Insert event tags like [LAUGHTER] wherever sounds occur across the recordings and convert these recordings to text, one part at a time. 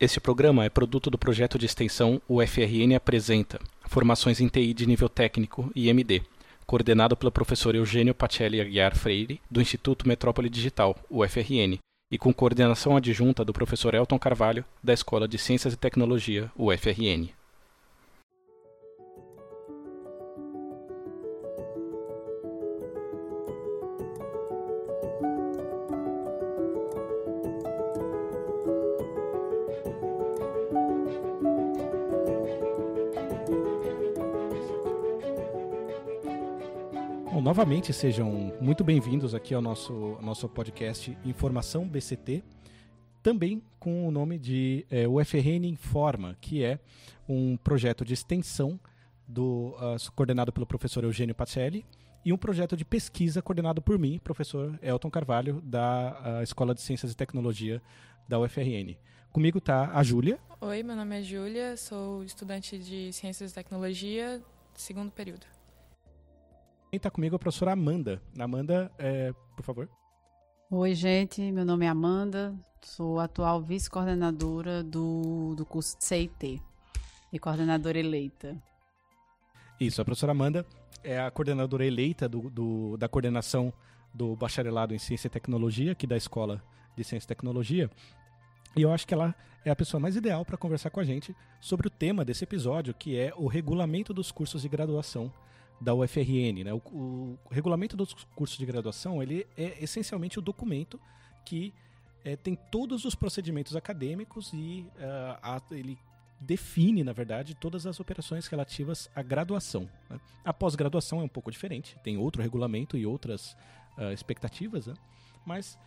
Este programa é produto do projeto de extensão UFRN Apresenta Formações em TI de Nível Técnico IMD, coordenado pelo professor Eugênio Pacelli Aguiar Freire, do Instituto Metrópole Digital, UFRN, e com coordenação adjunta do professor Elton Carvalho, da Escola de Ciências e Tecnologia, UFRN. Novamente sejam muito bem-vindos aqui ao nosso, nosso podcast Informação BCT, também com o nome de é, UFRN Informa, que é um projeto de extensão do, uh, coordenado pelo professor Eugênio Pacelli e um projeto de pesquisa coordenado por mim, professor Elton Carvalho, da uh, Escola de Ciências e Tecnologia da UFRN. Comigo está a Júlia. Oi, meu nome é Júlia, sou estudante de Ciências e Tecnologia, segundo período. Quem está comigo é a professora Amanda. Amanda, é, por favor. Oi, gente. Meu nome é Amanda. Sou atual vice-coordenadora do, do curso de CIT e coordenadora eleita. Isso, a professora Amanda é a coordenadora eleita do, do, da coordenação do bacharelado em Ciência e Tecnologia, aqui da Escola de Ciência e Tecnologia. E eu acho que ela é a pessoa mais ideal para conversar com a gente sobre o tema desse episódio, que é o regulamento dos cursos de graduação da UFRN. Né? O, o, regulamento dos cursos de graduação ele é essencialmente o documento que é, tem todos os procedimentos acadêmicos e uh, a, ele define, na verdade, todas as operações relativas à graduação. Né? A pós-graduação é um pouco diferente, tem outro regulamento e outras uh, expectativas, né? mas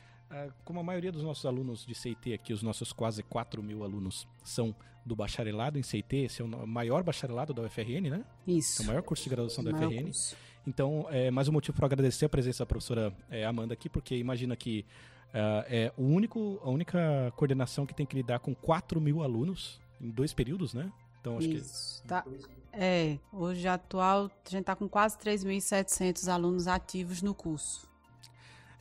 como a maioria dos nossos alunos de CIT aqui, os nossos quase 4 mil alunos, são do bacharelado em CIT, esse é o maior bacharelado da UFRN, né? Isso. É o maior curso de graduação da UFRN. Curso. Então, é mais um motivo para agradecer a presença da professora é, Amanda aqui, porque imagina que uh, é o único, a única coordenação que tem que lidar com 4 mil alunos em dois períodos, né? Então, acho Isso. que... Tá. É, hoje atual, a gente está com quase 3.700 alunos ativos no curso.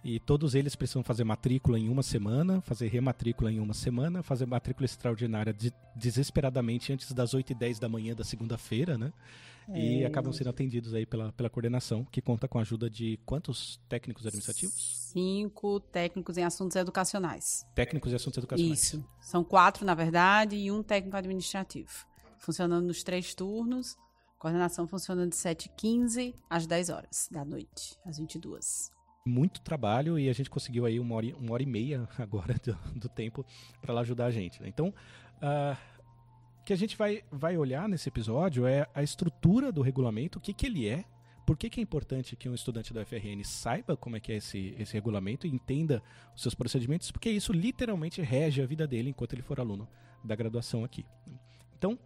E todos eles precisam fazer matrícula em uma semana, fazer rematrícula em uma semana, fazer matrícula extraordinária de, desesperadamente antes das 8 e 10 da manhã da segunda-feira, né? É. E acabam sendo atendidos aí pela, pela coordenação, que conta com a ajuda de quantos técnicos administrativos? Cinco técnicos em assuntos educacionais. Técnicos em assuntos educacionais. Isso. São quatro, na verdade, e um técnico administrativo. Funcionando nos três turnos. Coordenação funciona de 7h15 às 10 horas da noite, às 22 muito trabalho e a gente conseguiu aí uma hora, uma hora e meia [LAUGHS] agora do, do tempo para lá ajudar a gente. Né? Então, uh, o que a gente vai, vai olhar nesse episódio é a estrutura do regulamento, o que, que ele é, por que, que é importante que um estudante da FRN saiba como é que é esse, esse regulamento e entenda os seus procedimentos, porque isso literalmente rege a vida dele enquanto ele for aluno da graduação aqui. Então.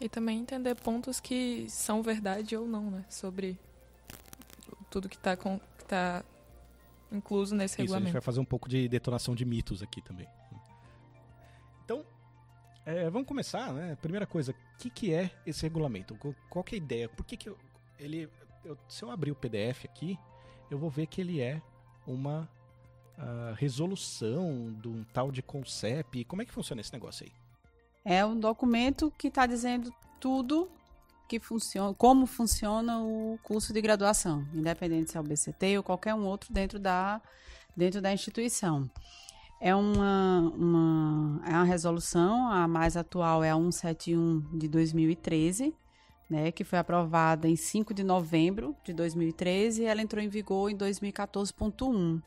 E também entender pontos que são verdade ou não, né? Sobre tudo que está tá incluso nesse Isso, regulamento. a gente vai fazer um pouco de detonação de mitos aqui também. Então, é, vamos começar, né? Primeira coisa, o que, que é esse regulamento? Qual que é a ideia? Por que, que eu, ele. Eu, se eu abrir o PDF aqui, eu vou ver que ele é uma uh, resolução de um tal de concept. Como é que funciona esse negócio aí? É um documento que está dizendo tudo que funciona, como funciona o curso de graduação, independente se é o BCT ou qualquer um outro dentro da, dentro da instituição. É uma, uma, é uma resolução, a mais atual é a 171 de 2013, né, que foi aprovada em 5 de novembro de 2013 e ela entrou em vigor em 2014.1.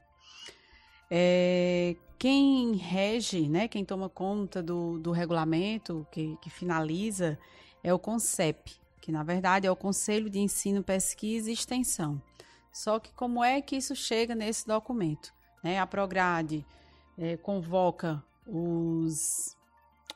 É, quem rege, né, quem toma conta do, do regulamento, que, que finaliza, é o CONCEP, que na verdade é o Conselho de Ensino, Pesquisa e Extensão. Só que como é que isso chega nesse documento? Né? A Prograde é, convoca os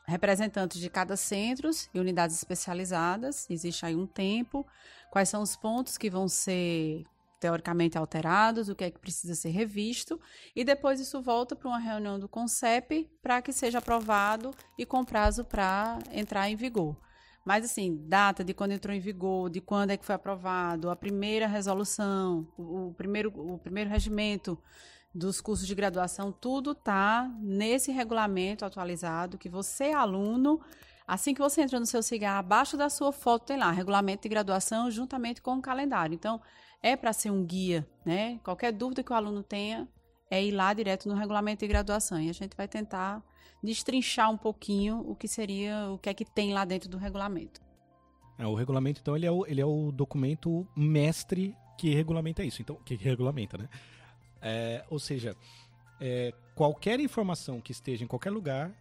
representantes de cada centro e unidades especializadas, existe aí um tempo, quais são os pontos que vão ser teoricamente alterados, o que é que precisa ser revisto, e depois isso volta para uma reunião do CONCEP para que seja aprovado e com prazo para entrar em vigor. Mas, assim, data de quando entrou em vigor, de quando é que foi aprovado, a primeira resolução, o, o primeiro, o primeiro regimento dos cursos de graduação, tudo está nesse regulamento atualizado que você, aluno, assim que você entra no seu cigarro, abaixo da sua foto tem lá, regulamento de graduação juntamente com o calendário. Então, é para ser um guia, né? Qualquer dúvida que o aluno tenha, é ir lá direto no regulamento de graduação. E a gente vai tentar destrinchar um pouquinho o que seria, o que é que tem lá dentro do regulamento. É, o regulamento, então, ele é o, ele é o documento mestre que regulamenta isso. Então, que regulamenta, né? É, ou seja, é, qualquer informação que esteja em qualquer lugar,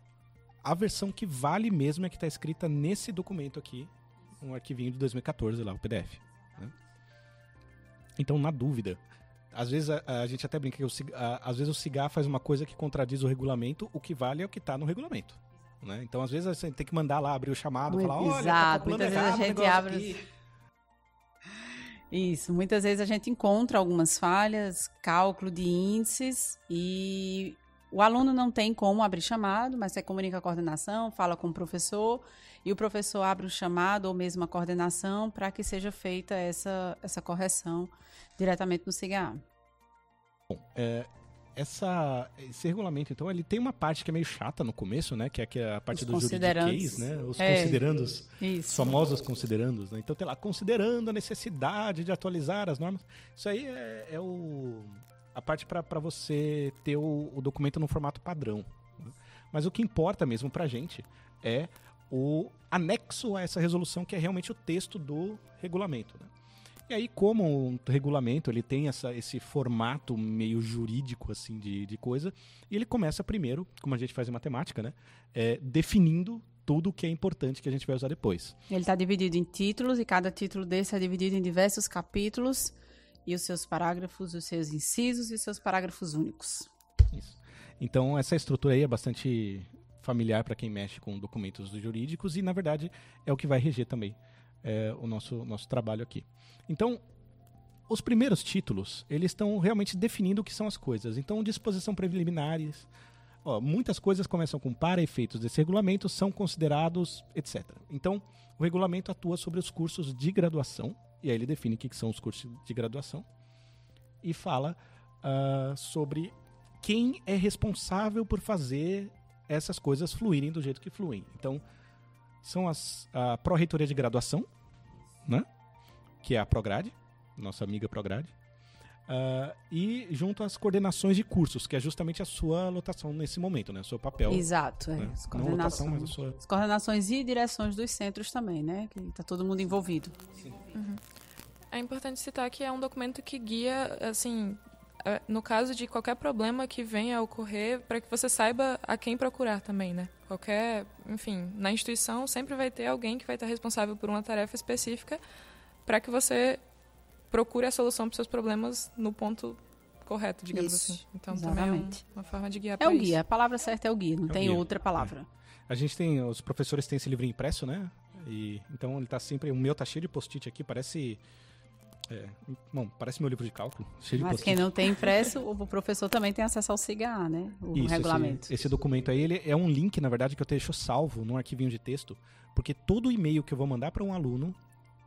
a versão que vale mesmo é que está escrita nesse documento aqui, um arquivinho de 2014 lá, o PDF. Né? Então, na dúvida, às vezes a, a gente até brinca que o, a, às vezes o cigarro faz uma coisa que contradiz o regulamento, o que vale é o que está no regulamento. Né? Então, às vezes, você tem que mandar lá, abrir o chamado, Muito falar, olha, exato. tá Muitas vezes a gente abre. Aqui. Isso, muitas vezes a gente encontra algumas falhas, cálculo de índices e o aluno não tem como abrir chamado, mas você comunica a coordenação, fala com o professor e o professor abre o chamado ou mesmo a coordenação para que seja feita essa, essa correção diretamente no CIGA. Bom, é, essa, esse regulamento, então, ele tem uma parte que é meio chata no começo, né? Que é, que é a parte dos juridiquês, né? Os é, considerandos, isso. famosos considerandos, né? Então, tem lá, considerando a necessidade de atualizar as normas. Isso aí é, é o, a parte para você ter o, o, documento no formato padrão. Né? Mas o que importa mesmo pra gente é o anexo a essa resolução, que é realmente o texto do regulamento, né? E aí, como um regulamento ele tem essa, esse formato meio jurídico assim de, de coisa, e ele começa primeiro, como a gente faz em matemática, né? É, definindo tudo o que é importante que a gente vai usar depois. Ele está dividido em títulos e cada título desse é dividido em diversos capítulos e os seus parágrafos, os seus incisos e os seus parágrafos únicos. Isso. Então essa estrutura aí é bastante familiar para quem mexe com documentos jurídicos e na verdade é o que vai reger também é, o nosso, nosso trabalho aqui. Então, os primeiros títulos, eles estão realmente definindo o que são as coisas. Então, disposição preliminares, ó, muitas coisas começam com para efeitos desse regulamento, são considerados, etc. Então, o regulamento atua sobre os cursos de graduação, e aí ele define o que são os cursos de graduação, e fala uh, sobre quem é responsável por fazer essas coisas fluírem do jeito que fluem. Então, são as, a Pró-Reitoria de Graduação, né? que é a Prograde, nossa amiga Prograde, uh, e junto às coordenações de cursos, que é justamente a sua lotação nesse momento, né? o seu papel. Exato, é. Né? As, coordenações, lotação, sua... as coordenações e direções dos centros também, né? Que está todo mundo envolvido. Sim. Uhum. É importante citar que é um documento que guia, assim, é, no caso de qualquer problema que venha a ocorrer, para que você saiba a quem procurar também, né? Qualquer, enfim, na instituição sempre vai ter alguém que vai estar responsável por uma tarefa específica para que você procure a solução para os seus problemas no ponto correto, digamos isso, assim. Então exatamente. também é um, uma forma de guiar É o isso. guia, a palavra certa é o guia, não é tem guia. outra palavra. É. A gente tem, os professores têm esse livro impresso, né? E, então ele está sempre, o meu tá cheio de post-it aqui, parece é, bom, parece meu livro de cálculo. Cheio Mas de quem não tem impresso, o professor também tem acesso ao CIGA, né? O Isso, regulamento. Esse, esse, documento aí, ele é um link, na verdade, que eu deixo salvo num arquivinho de texto, porque todo e-mail que eu vou mandar para um aluno,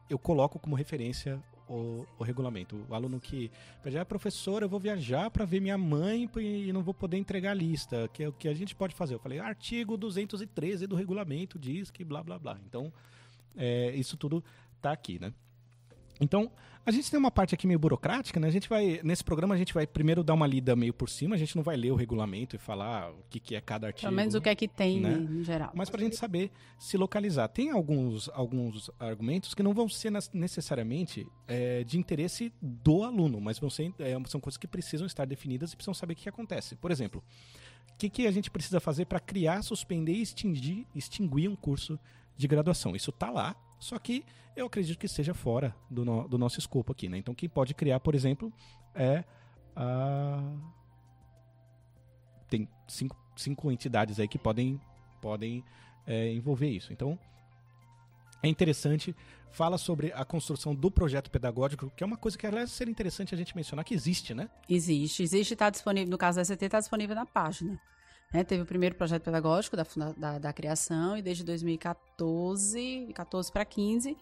eu coloco como referência o, o, regulamento. O aluno que pede, ah, professor, eu vou viajar para ver minha mãe e não vou poder entregar a lista. Que é o que a gente pode fazer? Eu falei, artigo 213 do regulamento diz que blá blá blá. Então, é, isso tudo tá aqui, né? Então, a gente tem uma parte aqui meio burocrática, né? A gente vai, nesse programa, a gente vai primeiro dar uma lida meio por cima, a gente não vai ler o regulamento e falar o que, que é cada artigo. Pelo menos o que é que tem, né? em geral. Mas para a gente saber se localizar. Tem alguns, alguns argumentos que não vão ser necessariamente é, de interesse do aluno, mas vão ser, é, são coisas que precisam estar definidas e precisam saber o que, que acontece. Por exemplo, o que, que a gente precisa fazer para criar, suspender e extinguir, extinguir um curso de graduação? Isso está lá, só que eu acredito que seja fora do, no, do nosso escopo aqui. Né? Então, quem pode criar, por exemplo, é a. Tem cinco, cinco entidades aí que podem, podem é, envolver isso. Então, é interessante. Fala sobre a construção do projeto pedagógico, que é uma coisa que, aliás, seria interessante a gente mencionar que existe, né? Existe. Existe, está disponível, no caso da ST, está disponível na página. Né? Teve o primeiro projeto pedagógico da, da, da criação e desde 2014, 14 para 15,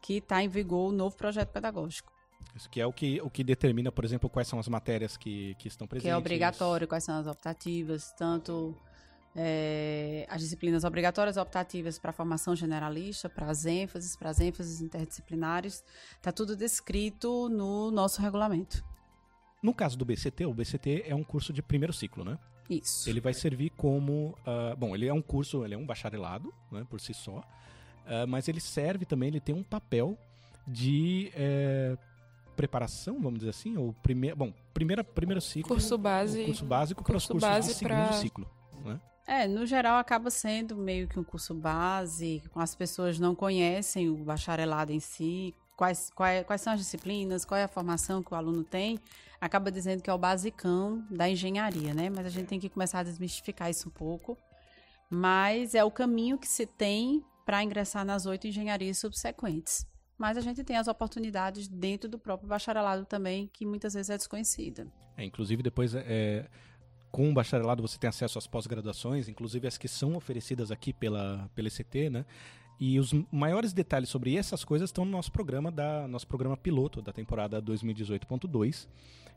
que está em vigor o novo projeto pedagógico. Isso que é o que, o que determina, por exemplo, quais são as matérias que, que estão presentes. Que é obrigatório, quais são as optativas, tanto é, as disciplinas obrigatórias optativas para a formação generalista, para as ênfases, para as ênfases interdisciplinares, está tudo descrito no nosso regulamento. No caso do BCT, o BCT é um curso de primeiro ciclo, né? Isso. Ele vai servir como. Uh, bom, ele é um curso, ele é um bacharelado, né, por si só. Uh, mas ele serve também, ele tem um papel de é, preparação, vamos dizer assim, ou primeiro, bom, primeira, primeiro ciclo. Curso base. Curso básico para os cursos base de segundo pra... ciclo. Né? É, no geral acaba sendo meio que um curso base, as pessoas não conhecem o bacharelado em si, quais, quais, quais são as disciplinas, qual é a formação que o aluno tem, acaba dizendo que é o basicão da engenharia, né? Mas a gente tem que começar a desmistificar isso um pouco. Mas é o caminho que se tem para ingressar nas oito engenharias subsequentes. Mas a gente tem as oportunidades dentro do próprio bacharelado também, que muitas vezes é desconhecida. É, inclusive, depois é, com o bacharelado você tem acesso às pós-graduações, inclusive as que são oferecidas aqui pela, pela ECT, né? E os maiores detalhes sobre essas coisas estão no nosso programa da nosso programa piloto da temporada 2018.2,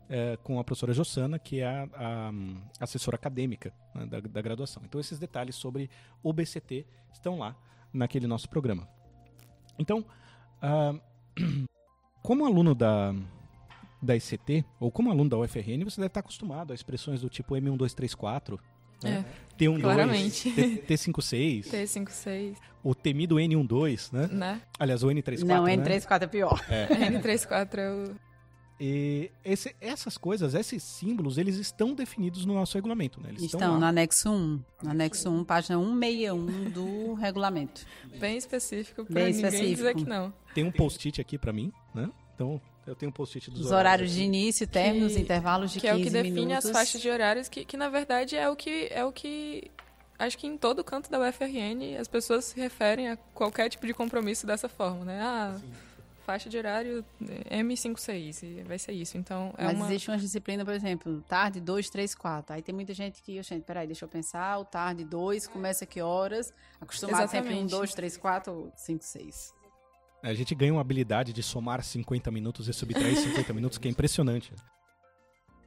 é, com a professora Jossana, que é a, a assessora acadêmica né, da, da, graduação. Então esses detalhes sobre o BCT estão lá naquele nosso programa. Então, uh, [CLEARS THROAT] como aluno da, da ICT, ou como aluno da UFRN, você deve estar acostumado a expressões do tipo M1234, né? É. T12, Claramente. T56. T56. O temido N12, né? né? Aliás, o N34. Não, né? N34 é pior. É. [LAUGHS] N34 é o. E esse, essas coisas, esses símbolos, eles estão definidos no nosso regulamento, né? Eles estão, estão no anexo 1. No anexo 1, página 161 do [LAUGHS] regulamento. Bem específico para ninguém específico. dizer que não. Tem um post-it aqui para mim, né? Então, eu tenho um post-it dos Os horários, de início, términos, que, intervalos de que 15 minutos. Que é o que define minutos. as faixas de horários, que, que na verdade é o que, é o que... Acho que em todo canto da UFRN as pessoas se referem a qualquer tipo de compromisso dessa forma, né? Ah, Sim. faixa de horário M56, e vai ser isso. Então, é Mas uma... existe uma disciplina, por exemplo, tarde 2, 3, 4. Aí tem muita gente que, gente, peraí, deixa eu pensar, o tarde 2 começa que horas? Acostumado Exatamente. sempre um 2, 3, 4, 5, 6. A gente ganha uma habilidade de somar 50 minutos e subtrair [LAUGHS] 50 minutos que é impressionante.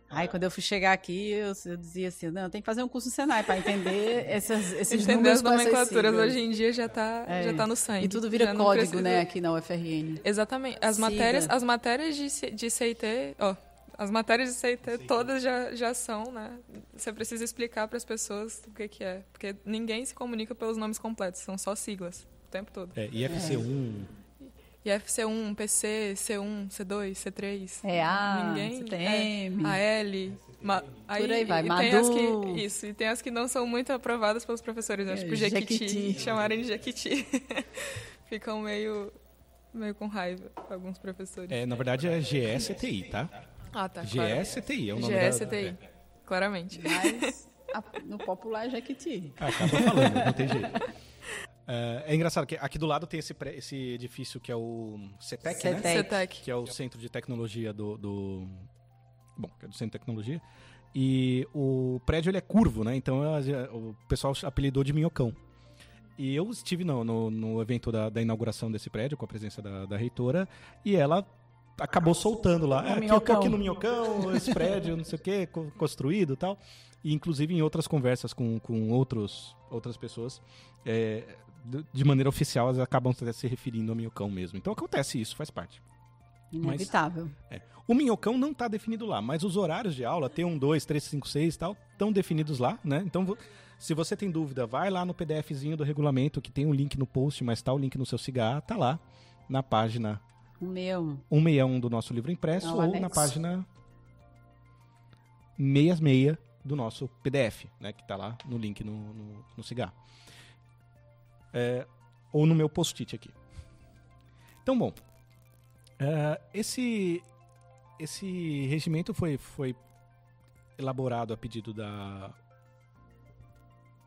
Aí quando eu fui chegar aqui, eu, eu dizia assim, não, tem que fazer um curso no Senai para entender essas, [LAUGHS] esses Entender números as nomenclaturas hoje em dia já está é. já tá no sangue. E tudo vira código, né, aqui na UFRN. Exatamente. As matérias, as matérias de, de CIT, ó, as matérias de CIT Sim. todas já, já são, né? Você precisa explicar para as pessoas o que, que é. Porque ninguém se comunica pelos nomes completos, são só siglas o tempo todo. É, IFC1, é. IFC1, PC, C1, C2, C3. É A, Ninguém, CTM. É, AL. Ma, aí, Por aí vai, e Madu. Tem as que, isso, e tem as que não são muito aprovadas pelos professores, né? tipo Jequiti, Jequiti. chamarem de Jequiti. [LAUGHS] Ficam meio, meio com raiva, alguns professores. É, na verdade é GSTI, tá? Ah, tá. GSTI é o nome GSTI, da... É. claramente. Mas a, no popular é Jequiti. Acaba falando, não tem jeito. É, é, engraçado que aqui do lado tem esse, esse edifício que é o CETEC, CETEC. né? CETEC. Que é o Centro de Tecnologia do, do... Bom, que é do Centro de Tecnologia. E o prédio ele é curvo, né? Então o pessoal apelidou de Minhocão. E eu estive no, no, no evento da, da, inauguração desse prédio, com a presença da, da reitora, e ela acabou soltando lá. É, aqui, eu aqui no Minhocão, esse prédio, não sei o quê, construído e tal. E inclusive em outras conversas com, com outros, outras pessoas, é, de maneira oficial, elas acabam se referindo ao minhocão mesmo. Então acontece isso, faz parte. Inevitável. Mas, é, o minhocão não está definido lá, mas os horários de aula, T1, 2, 3, 5, 6 e tal, estão definidos lá, né? Então, se você tem dúvida, vai lá no PDFzinho do regulamento, que tem um link no post, mas tá o link no seu cigarro, tá lá na página 161, 161 do nosso livro impresso não, ou anexo. na página 66 do nosso PDF, né? Que tá lá no link no, no, no cigarro. É, ou no meu post-it aqui. Então, bom, uh, esse, esse regimento foi, foi elaborado a pedido da,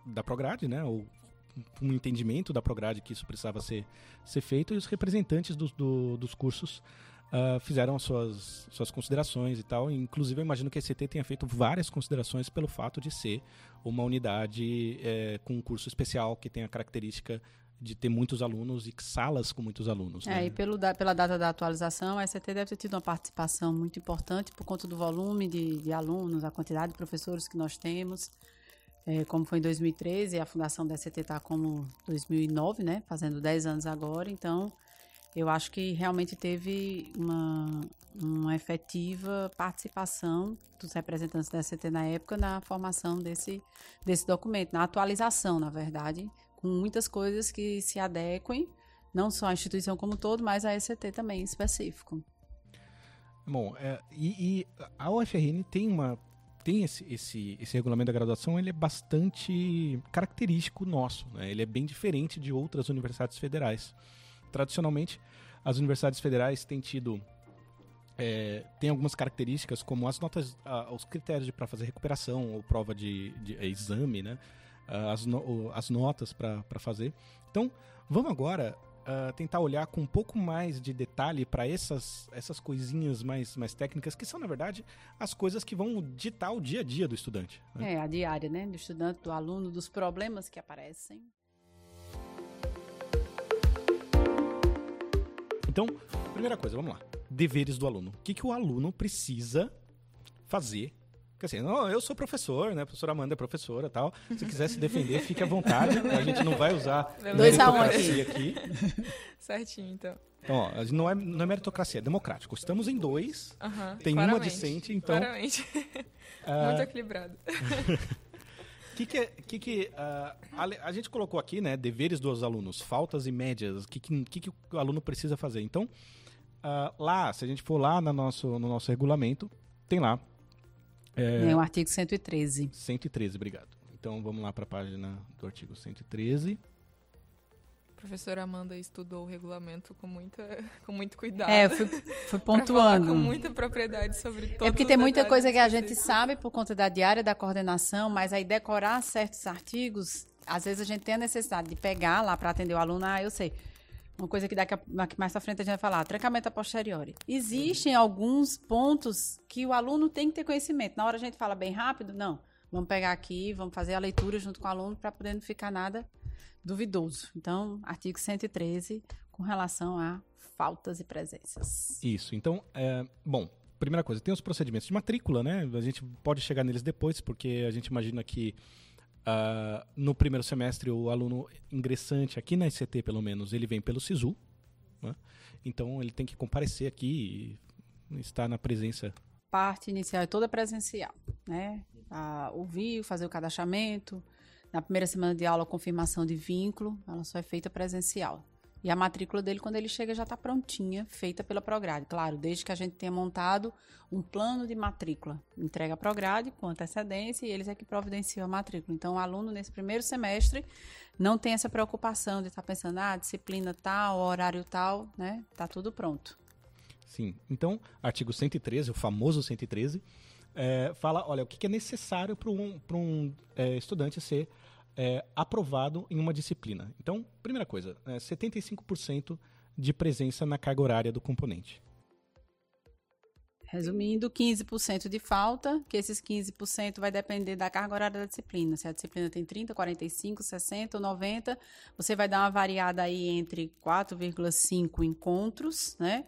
da Prograde, né? Ou um entendimento da Prograde que isso precisava ser, ser feito, e os representantes do, do, dos cursos uh, fizeram as suas, suas considerações e tal. Inclusive, eu imagino que a ECT tenha feito várias considerações pelo fato de ser uma unidade é, com um curso especial que tem a característica de ter muitos alunos e salas com muitos alunos. É, né? e pelo, pela data da atualização, a ECT deve ter tido uma participação muito importante por conta do volume de, de alunos, a quantidade de professores que nós temos. É, como foi em 2013, a fundação da ECT está como 2009, né? Fazendo 10 anos agora. Então, eu acho que realmente teve uma, uma efetiva participação dos representantes da CT na época na formação desse, desse documento, na atualização, na verdade, com muitas coisas que se adequem, não só à instituição como um todo, mas à ECT também em específico. Bom, é, e, e, a UFRN tem uma tem esse, esse, esse regulamento da graduação, ele é bastante característico nosso, né? ele é bem diferente de outras universidades federais tradicionalmente, as universidades federais têm tido é, tem algumas características como as notas, os critérios para fazer recuperação ou prova de, de é, exame, né? as, no, as notas para fazer. Então, vamos agora uh, tentar olhar com um pouco mais de detalhe para essas, essas coisinhas mais, mais técnicas, que são, na verdade, as coisas que vão ditar o dia a dia do estudante. Né? É, a diária, né? Do estudante, do aluno, dos problemas que aparecem. Então, primeira coisa, vamos lá. Deveres do aluno. O que, que o aluno precisa fazer? Porque assim, não, eu sou professor, né? A professora Amanda é professora tal. Se quiser se defender, fique à vontade. A gente não vai usar Dois a um aqui. aqui. [LAUGHS] Certinho, então. Então, ó, não é, não é meritocracia, é democrático. Estamos em dois, uhum, tem claramente, uma discente, então... Claramente. Uh... Muito equilibrado. [LAUGHS] O que, que, é, que, que uh, a, a, gente colocou aqui, né? Deveres dos alunos, faltas e médias, o que, que, que, o aluno precisa fazer. Então, uh, lá, se a gente for lá no nosso, no nosso regulamento, tem lá. É, é o artigo 113. 113, obrigado. Então vamos lá para a página do artigo 113 professora Amanda estudou o regulamento com, muita, [LAUGHS] com muito cuidado. É, fui, fui [LAUGHS] pontuando. com muita propriedade sobre todos É porque tem muita coisa que a gente sabe por conta da diária da coordenação, mas aí decorar certos artigos, às vezes a gente tem a necessidade de pegar lá para atender o aluno, ah, eu sei. Uma coisa que daqui, a, mais para frente a gente vai falar, trancamento a posteriori. Existem alguns pontos que o aluno tem que ter conhecimento. Na hora a gente fala bem rápido, não. Vamos pegar aqui, vamos fazer a leitura junto com o aluno para poder não ficar nada duvidoso. Então, artigo 113, com relação a faltas e presenças. Isso. Então, é, bom, primeira coisa, tem os procedimentos de matrícula, né? A gente pode chegar neles depois, porque a gente imagina que uh, no primeiro semestre o aluno ingressante, aqui na ICT pelo menos, ele vem pelo SISU. Né? Então, ele tem que comparecer aqui e estar na presença. Parte inicial é toda presencial, né? A ouvir, fazer o cadastramento, na primeira semana de aula, confirmação de vínculo, ela só é feita presencial. E a matrícula dele, quando ele chega, já está prontinha, feita pela Prograde. Claro, desde que a gente tenha montado um plano de matrícula. Entrega a Prograde com antecedência e eles é que providenciam a matrícula. Então, o aluno, nesse primeiro semestre, não tem essa preocupação de estar tá pensando, ah, disciplina tal, horário tal, né? Está tudo pronto. Sim. Então, artigo 113, o famoso 113, é, fala, olha, o que é necessário para um, um é, estudante ser é, aprovado em uma disciplina. Então, primeira coisa, é 75% de presença na carga horária do componente. Resumindo, 15% de falta, que esses 15% vai depender da carga horária da disciplina. Se a disciplina tem 30, 45, 60 ou 90, você vai dar uma variada aí entre 4,5 encontros, né?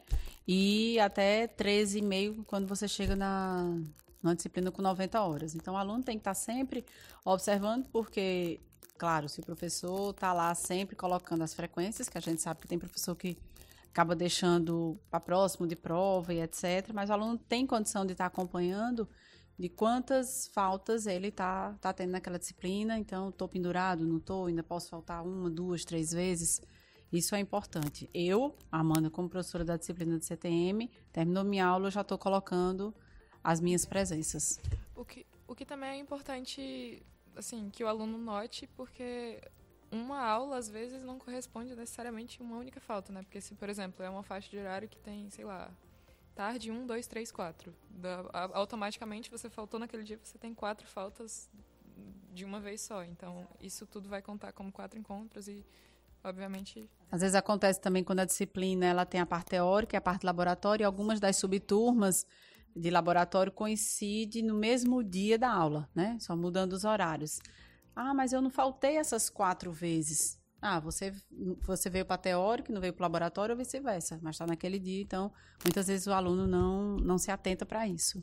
E até 13,5 quando você chega na, numa disciplina com 90 horas. Então, o aluno tem que estar sempre observando, porque, claro, se o professor está lá sempre colocando as frequências, que a gente sabe que tem professor que acaba deixando para próximo de prova e etc., mas o aluno tem condição de estar acompanhando de quantas faltas ele está tá tendo naquela disciplina. Então, estou pendurado, não estou, ainda posso faltar uma, duas, três vezes. Isso é importante. Eu, Amanda, como professora da disciplina de CTM, terminou minha aula, já estou colocando as minhas presenças. O que, o que também é importante, assim, que o aluno note, porque uma aula, às vezes, não corresponde necessariamente a uma única falta, né? Porque se, por exemplo, é uma faixa de horário que tem, sei lá, tarde 1, 2, 3, 4. automaticamente você faltou naquele dia, você tem quatro faltas de uma vez só. Então, isso tudo vai contar como quatro encontros e obviamente. Às vezes acontece também quando a disciplina ela tem a parte teórica e a parte laboratória, e algumas das subturmas de laboratório coincidem no mesmo dia da aula, né? Só mudando os horários. Ah, mas eu não faltei essas quatro vezes. Ah, você, você veio para teórico, não veio para o laboratório ou vice-versa, mas está naquele dia, então muitas vezes o aluno não, não se atenta para isso.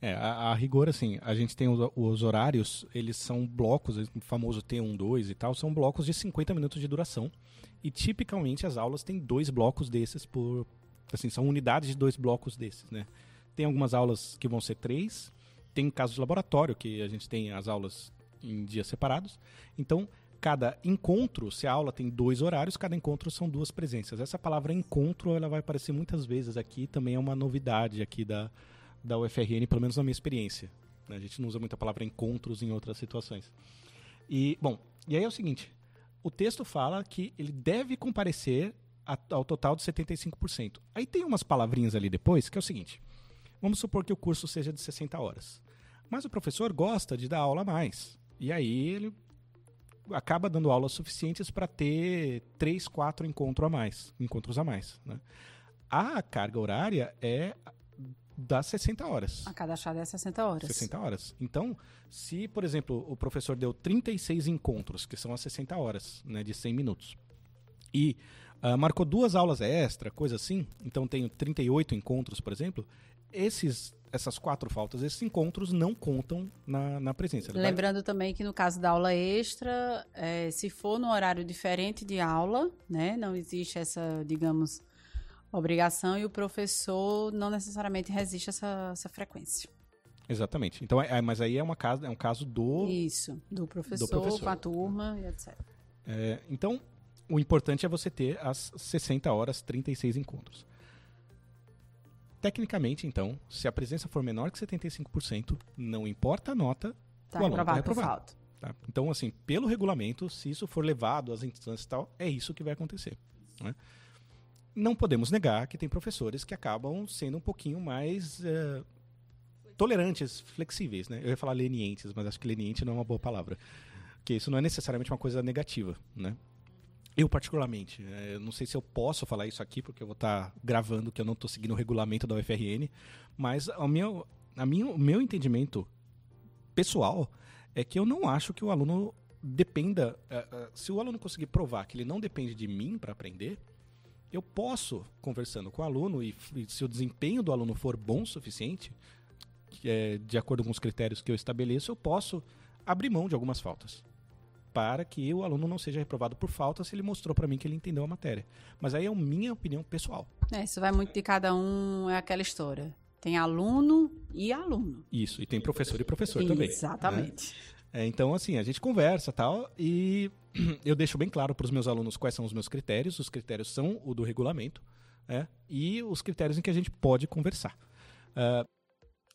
É, a, a, rigor, assim, a gente tem os, os, horários, eles são blocos, o famoso T1, 2 e tal, são blocos de 50 minutos de duração. E tipicamente as aulas têm dois blocos desses por. Assim, são unidades de dois blocos desses, né? Tem algumas aulas que vão ser três, tem casos de laboratório, que a gente tem as aulas em dias separados. Então, cada encontro, se a aula tem dois horários, cada encontro são duas presenças. Essa palavra encontro, ela vai aparecer muitas vezes aqui, também é uma novidade aqui da, da UFRN, pelo menos na minha experiência. Né? A gente não usa muito a palavra encontros em outras situações. E, bom, e aí é o seguinte, o texto fala que ele deve comparecer ao total de 75%. Aí tem umas palavrinhas ali depois, que é o seguinte, vamos supor que o curso seja de 60 horas. Mas o professor gosta de dar aula a mais. E aí ele acaba dando aulas suficientes para ter três, quatro encontros a mais, encontros a mais. Né? A carga horária é das 60 horas. A cada chave é 60 horas. 60 horas. Então, se, por exemplo, o professor deu 36 encontros, que são as 60 horas, né, de 100 minutos, e uh, marcou duas aulas extra, coisa assim, então tenho 38 encontros, por exemplo, esses essas quatro faltas, esses encontros não contam na, na presença. Lembrando vai... também que no caso da aula extra, é, se for no horário diferente de aula, né, não existe essa, digamos, obrigação e o professor não necessariamente resiste a essa, essa frequência. Exatamente. Então, é, é mas aí é, uma casa, é um caso do. Isso, do professor, do professor. com a turma e etc. É, então, o importante é você ter as 60 horas, 36 encontros. Tecnicamente, então, se a presença for menor que 75%, não importa a nota, tá o aluno está reprovado. Tá? Então, assim, pelo regulamento, se isso for levado às instâncias e tal, é isso que vai acontecer. Né? Não podemos negar que tem professores que acabam sendo um pouquinho mais uh, tolerantes, flexíveis. Né? Eu ia falar lenientes, mas acho que leniente não é uma boa palavra. Porque isso não é necessariamente uma coisa negativa. Né? Eu, particularmente, é, não sei se eu posso falar isso aqui, porque eu vou estar tá gravando que eu não estou seguindo o regulamento da UFRN, mas o meu, a minha, o meu entendimento pessoal é que eu não acho que o aluno dependa. Uh, uh, se o aluno conseguir provar que ele não depende de mim para aprender, eu posso, conversando com o aluno, e, se o desempenho do aluno for bom o suficiente, é de acordo com os critérios que eu estabeleço, eu posso abrir mão de algumas faltas para que o aluno não seja reprovado por falta se ele mostrou para mim que ele entendeu a matéria. Mas aí é a minha opinião pessoal. É, isso vai muito de cada um, é aquela história. Tem aluno e aluno. Isso, e tem professor e professor Exatamente. também. Né? Exatamente. Né? É, então, assim, a gente conversa tal, e [CLEARS THROAT] eu deixo bem claro para os meus alunos quais são os meus critérios. Os critérios são o do regulamento é, e os critérios em que a gente pode conversar. Uh,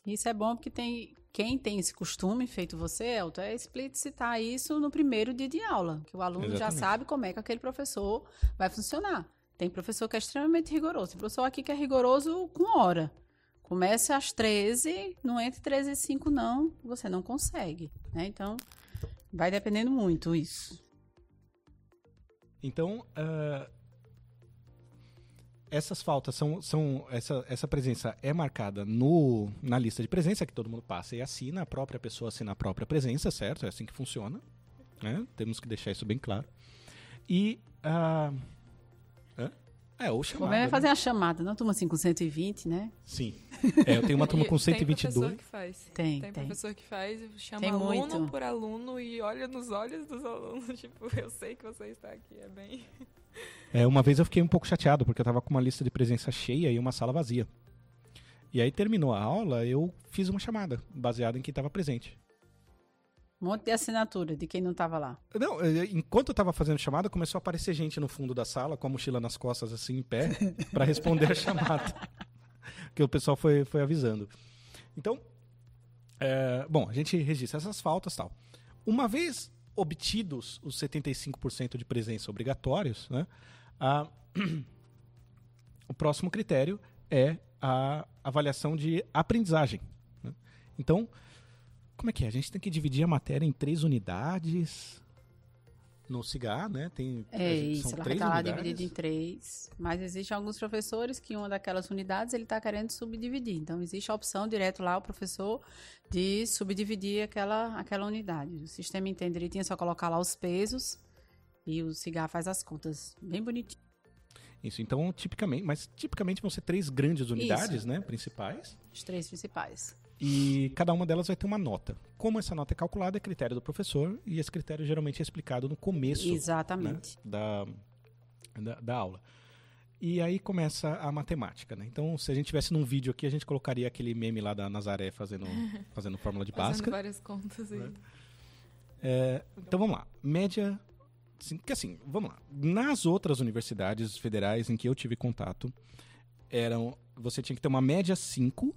isso é bom porque tem quem tem esse costume, feito você, Elton, é explicitar isso no primeiro dia de aula, que o aluno Exatamente. já sabe como é que aquele professor vai funcionar. Tem professor que é extremamente rigoroso. Tem professor aqui que é rigoroso com hora. Comece às 13, não entre 13 e 5 não, você não consegue. Né? Então, vai dependendo muito isso. Então, uh, essas faltas são, são essa, essa presença é marcada no, na lista de presença que todo mundo passa e assina, a própria pessoa assina a própria presença, certo? É assim que funciona. Né? Temos que deixar isso bem claro. E. Uh, é, ou chamada. Como é fazer né? a chamada, não turma assim com 120, né? Sim. É, eu tenho uma [LAUGHS] turma com 122. Tem professor que faz. Tem, tem. Tem professor que faz, chama tem aluno muito. por aluno e olha nos olhos dos alunos, [LAUGHS] tipo, eu sei que você está aqui, é bem... É, uma vez eu fiquei um pouco chateado, porque eu estava com uma lista de presença cheia e uma sala vazia. E aí terminou a aula, eu fiz uma chamada, baseada em quem estava presente. Um monte de assinatura de quem não estava lá. Não, enquanto eu estava fazendo chamada, começou a aparecer gente no fundo da sala, com a mochila nas costas, assim, em pé, [LAUGHS] para responder a chamada. que o pessoal foi, foi avisando. Então, é, bom, a gente registra essas faltas tal. Uma vez obtidos os 75% de presença obrigatórios, né, a, [CLEARS THROAT] o próximo critério é a avaliação de aprendizagem. Né? Então, como é que é? A gente tem que dividir a matéria em três unidades. No CIGA, né? Tem, É isso, são ela vai três estar lá dividida em três. Mas existem alguns professores que uma daquelas unidades ele está querendo subdividir. Então, existe a opção direto lá, o professor, de subdividir aquela, aquela unidade. O sistema entende direitinho, é só colocar lá os pesos e o cigarro faz as contas. Bem bonitinho. Isso, então, tipicamente, mas tipicamente vão ser três grandes unidades, Isso. né? Principais. Os três principais. E cada uma delas vai ter uma nota. Como essa nota é calculada, é critério do professor, e esse critério geralmente é explicado no começo né, da, da, da aula. E aí começa a matemática, né? Então, se a gente tivesse num vídeo aqui, a gente colocaria aquele meme lá da Nazaré fazendo, [LAUGHS] fazendo fórmula de Fazendo Bhaskara. várias contas aí. É, então vamos lá. Média. Que assim, vamos lá. Nas outras universidades federais em que eu tive contato, eram. Você tinha que ter uma média 5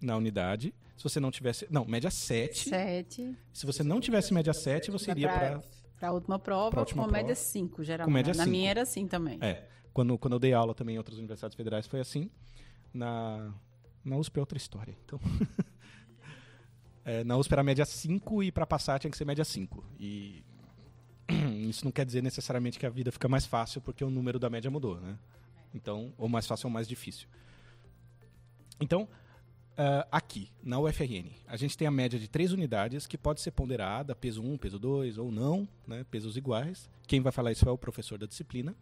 na unidade. Se você não tivesse. Não, média 7. Sete. Se você não tivesse média 7, você iria para. Para a última prova, pra última com prova. média 5, geralmente. Com média Na cinco. minha era assim também. É. Quando, quando eu dei aula também em outras universidades federais foi assim. Na, na USP é outra história. Então. [LAUGHS] É, na USP era média 5 e para passar tinha que ser média 5. E [CLEARS THROAT] isso não quer dizer necessariamente que a vida fica mais fácil porque o número da média mudou, né? Então, ou mais fácil ou mais difícil. Então, ah, aqui, na UFRN, a gente tem a média de três unidades que pode ser ponderada, peso 1, peso 2 ou não, né? Pesos iguais. Quem vai falar isso é o professor da disciplina.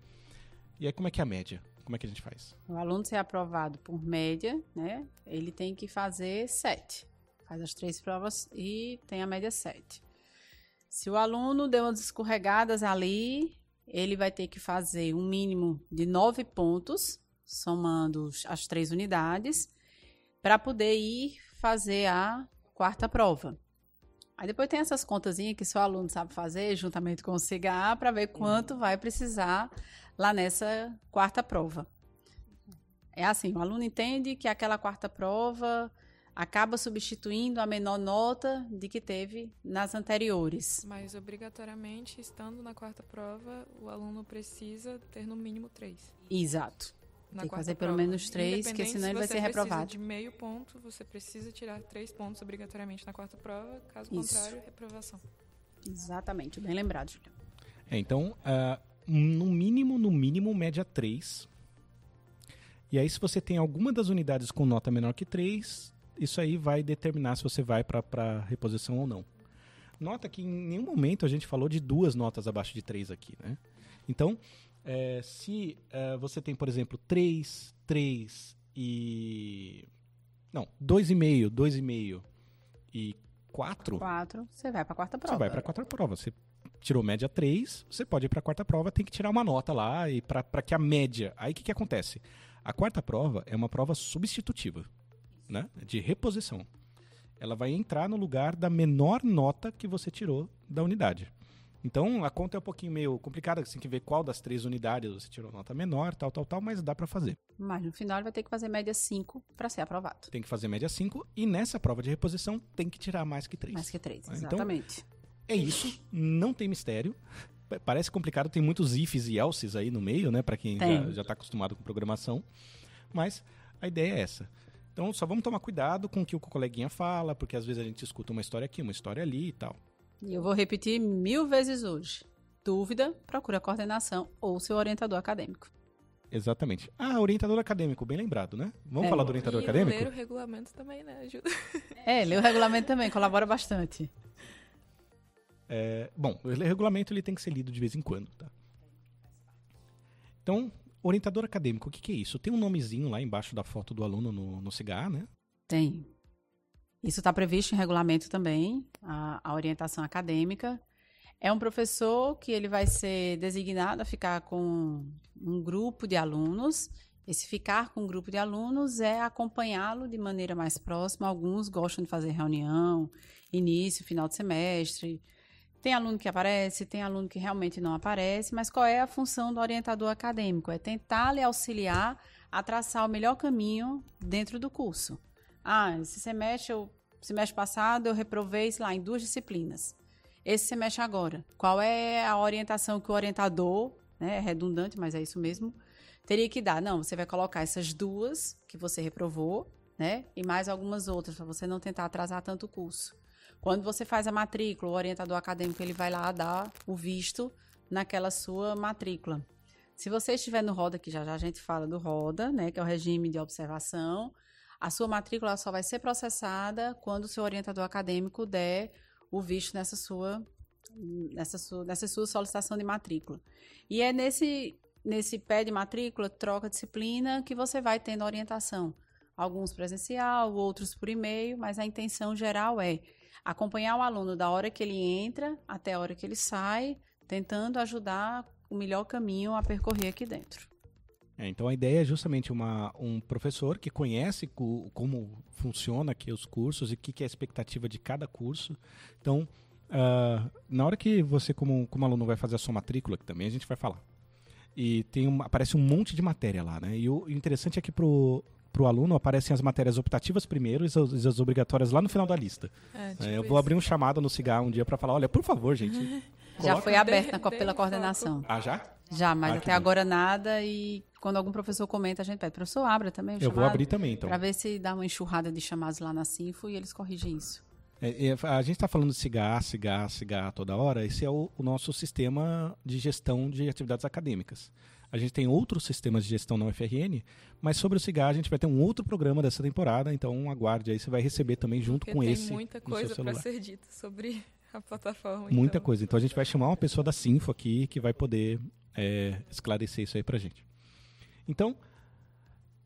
E aí, como é que é a média? Como é que a gente faz? O aluno ser aprovado por média, né? Ele tem que fazer sete. Faz as três provas e tem a média sete. Se o aluno deu umas escorregadas ali, ele vai ter que fazer um mínimo de nove pontos, somando as três unidades, para poder ir fazer a quarta prova. Aí depois tem essas contazinhas que só o aluno sabe fazer, juntamente com o CIGA, para ver quanto vai precisar lá nessa quarta prova. É assim, o aluno entende que aquela quarta prova acaba substituindo a menor nota de que teve nas anteriores. Mas obrigatoriamente, estando na quarta prova, o aluno precisa ter no mínimo três. Exato. Na Tem que fazer pelo prova. menos três, porque senão se ele vai você ser reprovado. de meio ponto, você precisa tirar três pontos obrigatoriamente na quarta prova. Caso Isso. contrário, reprovação. Exatamente, bem lembrado, Julião. É, então, ah, no mínimo, no mínimo, média 3. E aí, se você tem alguma das unidades com nota menor que 3, isso aí vai determinar se você vai para reposição ou não. Nota que em nenhum momento a gente falou de duas notas abaixo de 3 aqui, né? Então, é, se é, você tem, por exemplo, 3, 3 e... Não, 2,5, 2,5 e 4, Quatro, você vai para a quarta prova. você vai para a quarta prova. Você tirou média 3, você pode ir para a quarta prova, tem que tirar uma nota lá e para que a média. Aí o que, que acontece? A quarta prova é uma prova substitutiva, né? De reposição. Ela vai entrar no lugar da menor nota que você tirou da unidade. Então a conta é um pouquinho meio complicada, você tem que ver qual das três unidades você tirou nota menor, tal, tal, tal, mas dá para fazer. Mas no final ele vai ter que fazer média 5 para ser aprovado. Tem que fazer média 5 e nessa prova de reposição tem que tirar mais que 3. Mais que três, Ah, então- exatamente. É isso, não tem mistério. Pa- Parece complicado, tem muitos ifs e elses aí no meio, né? Pra quem Tem. já, já tá acostumado com programação. Mas a ideia é essa. Então só vamos tomar cuidado com o que o coleguinha fala, porque às vezes a gente escuta uma história aqui, uma história ali e tal. E eu vou repetir mil vezes hoje. Dúvida, procura a coordenação ou seu orientador acadêmico. Exatamente. Ah, orientador acadêmico, bem lembrado, né? Vamos É. falar do orientador e acadêmico? ler o regulamento também, né? Ajuda. [LAUGHS] É, lê o regulamento também, colabora bastante. É, bom, o regulamento ele tem que ser lido de vez em quando, tá? Então, orientador acadêmico, o que, que é isso? Tem um nomezinho lá embaixo da foto do aluno no, no CIGA, né? Tem. Isso está previsto em regulamento também, a, a orientação acadêmica. É um professor que ele vai ser designado a ficar com um grupo de alunos. Esse ficar com um grupo de alunos é acompanhá-lo de maneira mais próxima. Alguns gostam de fazer reunião, início, final de semestre. Tem aluno que aparece, tem aluno que realmente não aparece, mas qual é a função do orientador acadêmico? É tentar lhe auxiliar a traçar o melhor caminho dentro do curso. Ah, esse semestre, eu, semestre passado eu reprovei, sei lá, em duas disciplinas. Esse semestre agora, qual é a orientação que o orientador, né, é redundante, mas é isso mesmo, teria que dar? Não, você vai colocar essas duas que você reprovou, né, e mais algumas outras, para você não tentar atrasar tanto o curso. Quando você faz a matrícula, o orientador acadêmico ele vai lá dar o visto naquela sua matrícula. Se você estiver no RODA, que já já a gente fala do RODA, né, que é o regime de observação, a sua matrícula só vai ser processada quando o seu orientador acadêmico der o visto nessa sua nessa sua, nessa sua solicitação de matrícula. E é nesse nesse pé de matrícula, troca disciplina, que você vai tendo orientação. Alguns presencial, outros por e-mail, mas a intenção geral é acompanhar o aluno da hora que ele entra até a hora que ele sai, tentando ajudar o melhor caminho a percorrer aqui dentro. É, então a ideia é justamente uma, um professor que conhece co, como funciona aqui os cursos e o que, que é a expectativa de cada curso. Então, uh, na hora que você, como, como aluno, vai fazer a sua matrícula, que também a gente vai falar, e tem uma, aparece um monte de matéria lá, né? E o interessante é que pro, pro aluno aparecem as matérias optativas primeiro e as, as obrigatórias lá no final da lista. É, tipo é, eu vou abrir um chamado no Cigar um dia para falar, olha, por favor, gente. [LAUGHS] já foi aberta de, pela coordenação. Ah, já? Já, mas ah, até agora nada e quando algum professor comenta, a gente pede, professor, abra também Eu vou abrir também, então. Para ver se dá uma enxurrada de chamados lá na Sinfo e eles corrigem isso. É, é, a gente está falando de cigar, cigar, cigar toda hora. Esse é o, o, nosso sistema de gestão de atividades acadêmicas. A gente tem outros sistemas de gestão na UFRN, mas sobre o cigar a gente vai ter um outro programa dessa temporada, então aguarde aí, você vai receber também junto Porque com tem esse. Tem muita coisa para ser dita sobre a plataforma. Muita então. coisa. Então a gente vai chamar uma pessoa da Sinfo aqui que vai poder é, esclarecer isso aí para gente. Então,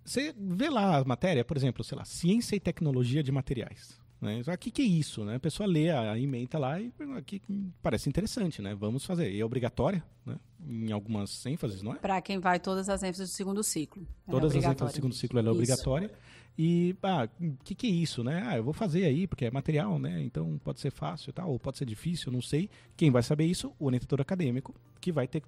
você vê lá a matéria, por exemplo, sei lá, ciência e tecnologia de materiais. Né? O que, que é isso? Né? A pessoa lê a emenda lá e aqui parece interessante, né? Vamos fazer. E é obrigatória, né? Em algumas ênfases, não é? Para quem vai todas as ênfases do segundo ciclo. Todas é as ênfases do segundo ciclo ela é isso. obrigatória. E, ah, o que, que é isso, né? Ah, eu vou fazer aí, porque é material, né? Então pode ser fácil tal, ou pode ser difícil, não sei. Quem vai saber isso? O orientador acadêmico, que vai ter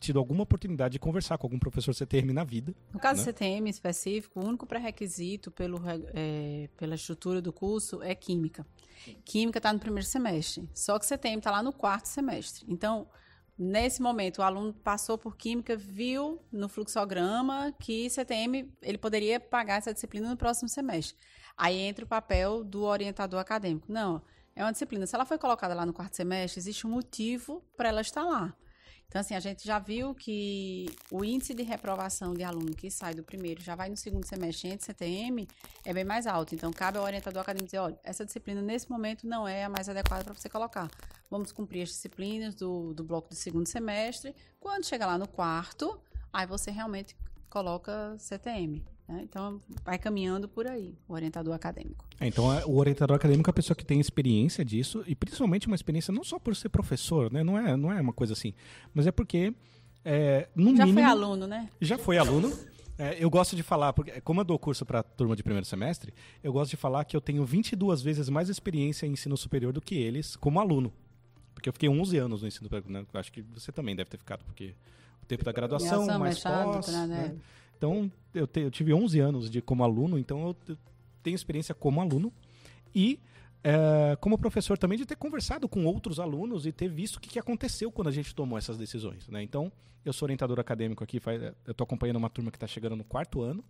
tido alguma oportunidade de conversar com algum professor CTM na vida. No caso né? do CTM específico, o único pré-requisito é, pela estrutura do curso é química. Química está no primeiro semestre, só que CTM está lá no quarto semestre. Então, nesse momento, o aluno passou por química, viu no fluxograma que CTM ele poderia pagar essa disciplina no próximo semestre. Aí entra o papel do orientador acadêmico. Não, é uma disciplina. Se ela foi colocada lá no quarto semestre, existe um motivo para ela estar lá. Então, assim, a gente já viu que o índice de reprovação de aluno que sai do primeiro já vai no segundo semestre entre CTM é bem mais alto. Então, cabe ao orientador acadêmico dizer, olha, essa disciplina nesse momento não é a mais adequada para você colocar. Vamos cumprir as disciplinas do, do bloco do segundo semestre. Quando chegar lá no quarto, aí você realmente coloca CTM. Né? Então, vai caminhando por aí, o orientador acadêmico. É, então, é, o orientador acadêmico é a pessoa que tem experiência disso, e principalmente uma experiência não só por ser professor, né? não, é, não é uma coisa assim, mas é porque, é, no já mínimo... Foi aluno, né? Já foi aluno. É, eu gosto de falar, porque como eu dou curso para turma de primeiro semestre, eu gosto de falar que eu tenho 22 vezes mais experiência em ensino superior do que eles como aluno. Porque eu fiquei 11 anos no ensino superior, né? acho que você também deve ter ficado, porque o tempo da graduação, mais pós... Né? Então, eu, te, eu tive 11 anos de como aluno, então eu, tenho experiência como aluno e é, como professor também de ter conversado com outros alunos e ter visto o que, que aconteceu quando a gente tomou essas decisões. Né? Então, eu sou orientador acadêmico aqui, faz, eu estou acompanhando uma turma que está chegando no quarto ano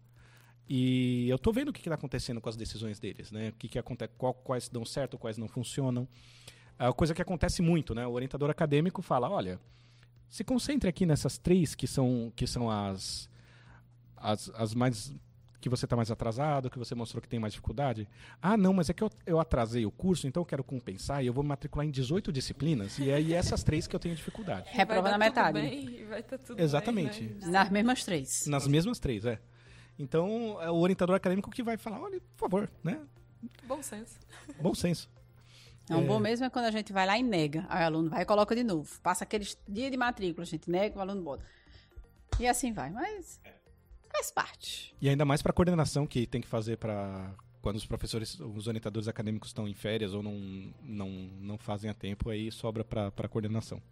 e eu estou vendo o que está acontecendo com as decisões deles, né? O que, que acontece, qual, quais dão certo, quais não funcionam. A coisa que acontece muito, né? O orientador acadêmico fala, olha, se concentre aqui nessas três que são, que são as as, as mais que você está mais atrasado, que você mostrou que tem mais dificuldade. Ah, não, mas é que eu, eu atrasei o curso, então eu quero compensar e eu vou me matricular em 18 disciplinas. E é essas três que eu tenho dificuldade. Reprova na metade. Bem, vai tá tudo Exatamente. Bem, né? Nas mesmas três. Nas mesmas três, é. Então, é o orientador acadêmico que vai falar, olha, por favor, né? Bom senso. Bom senso. Não, é... bom mesmo é quando a gente vai lá e nega. Aí o aluno vai e coloca de novo. Passa aquele dia de matrícula, a gente nega, o aluno bota. E assim vai. Mas Faz parte. E ainda mais para coordenação que tem que fazer para quando os professores, os orientadores acadêmicos estão em férias ou não, não, não fazem a tempo, aí sobra para coordenação.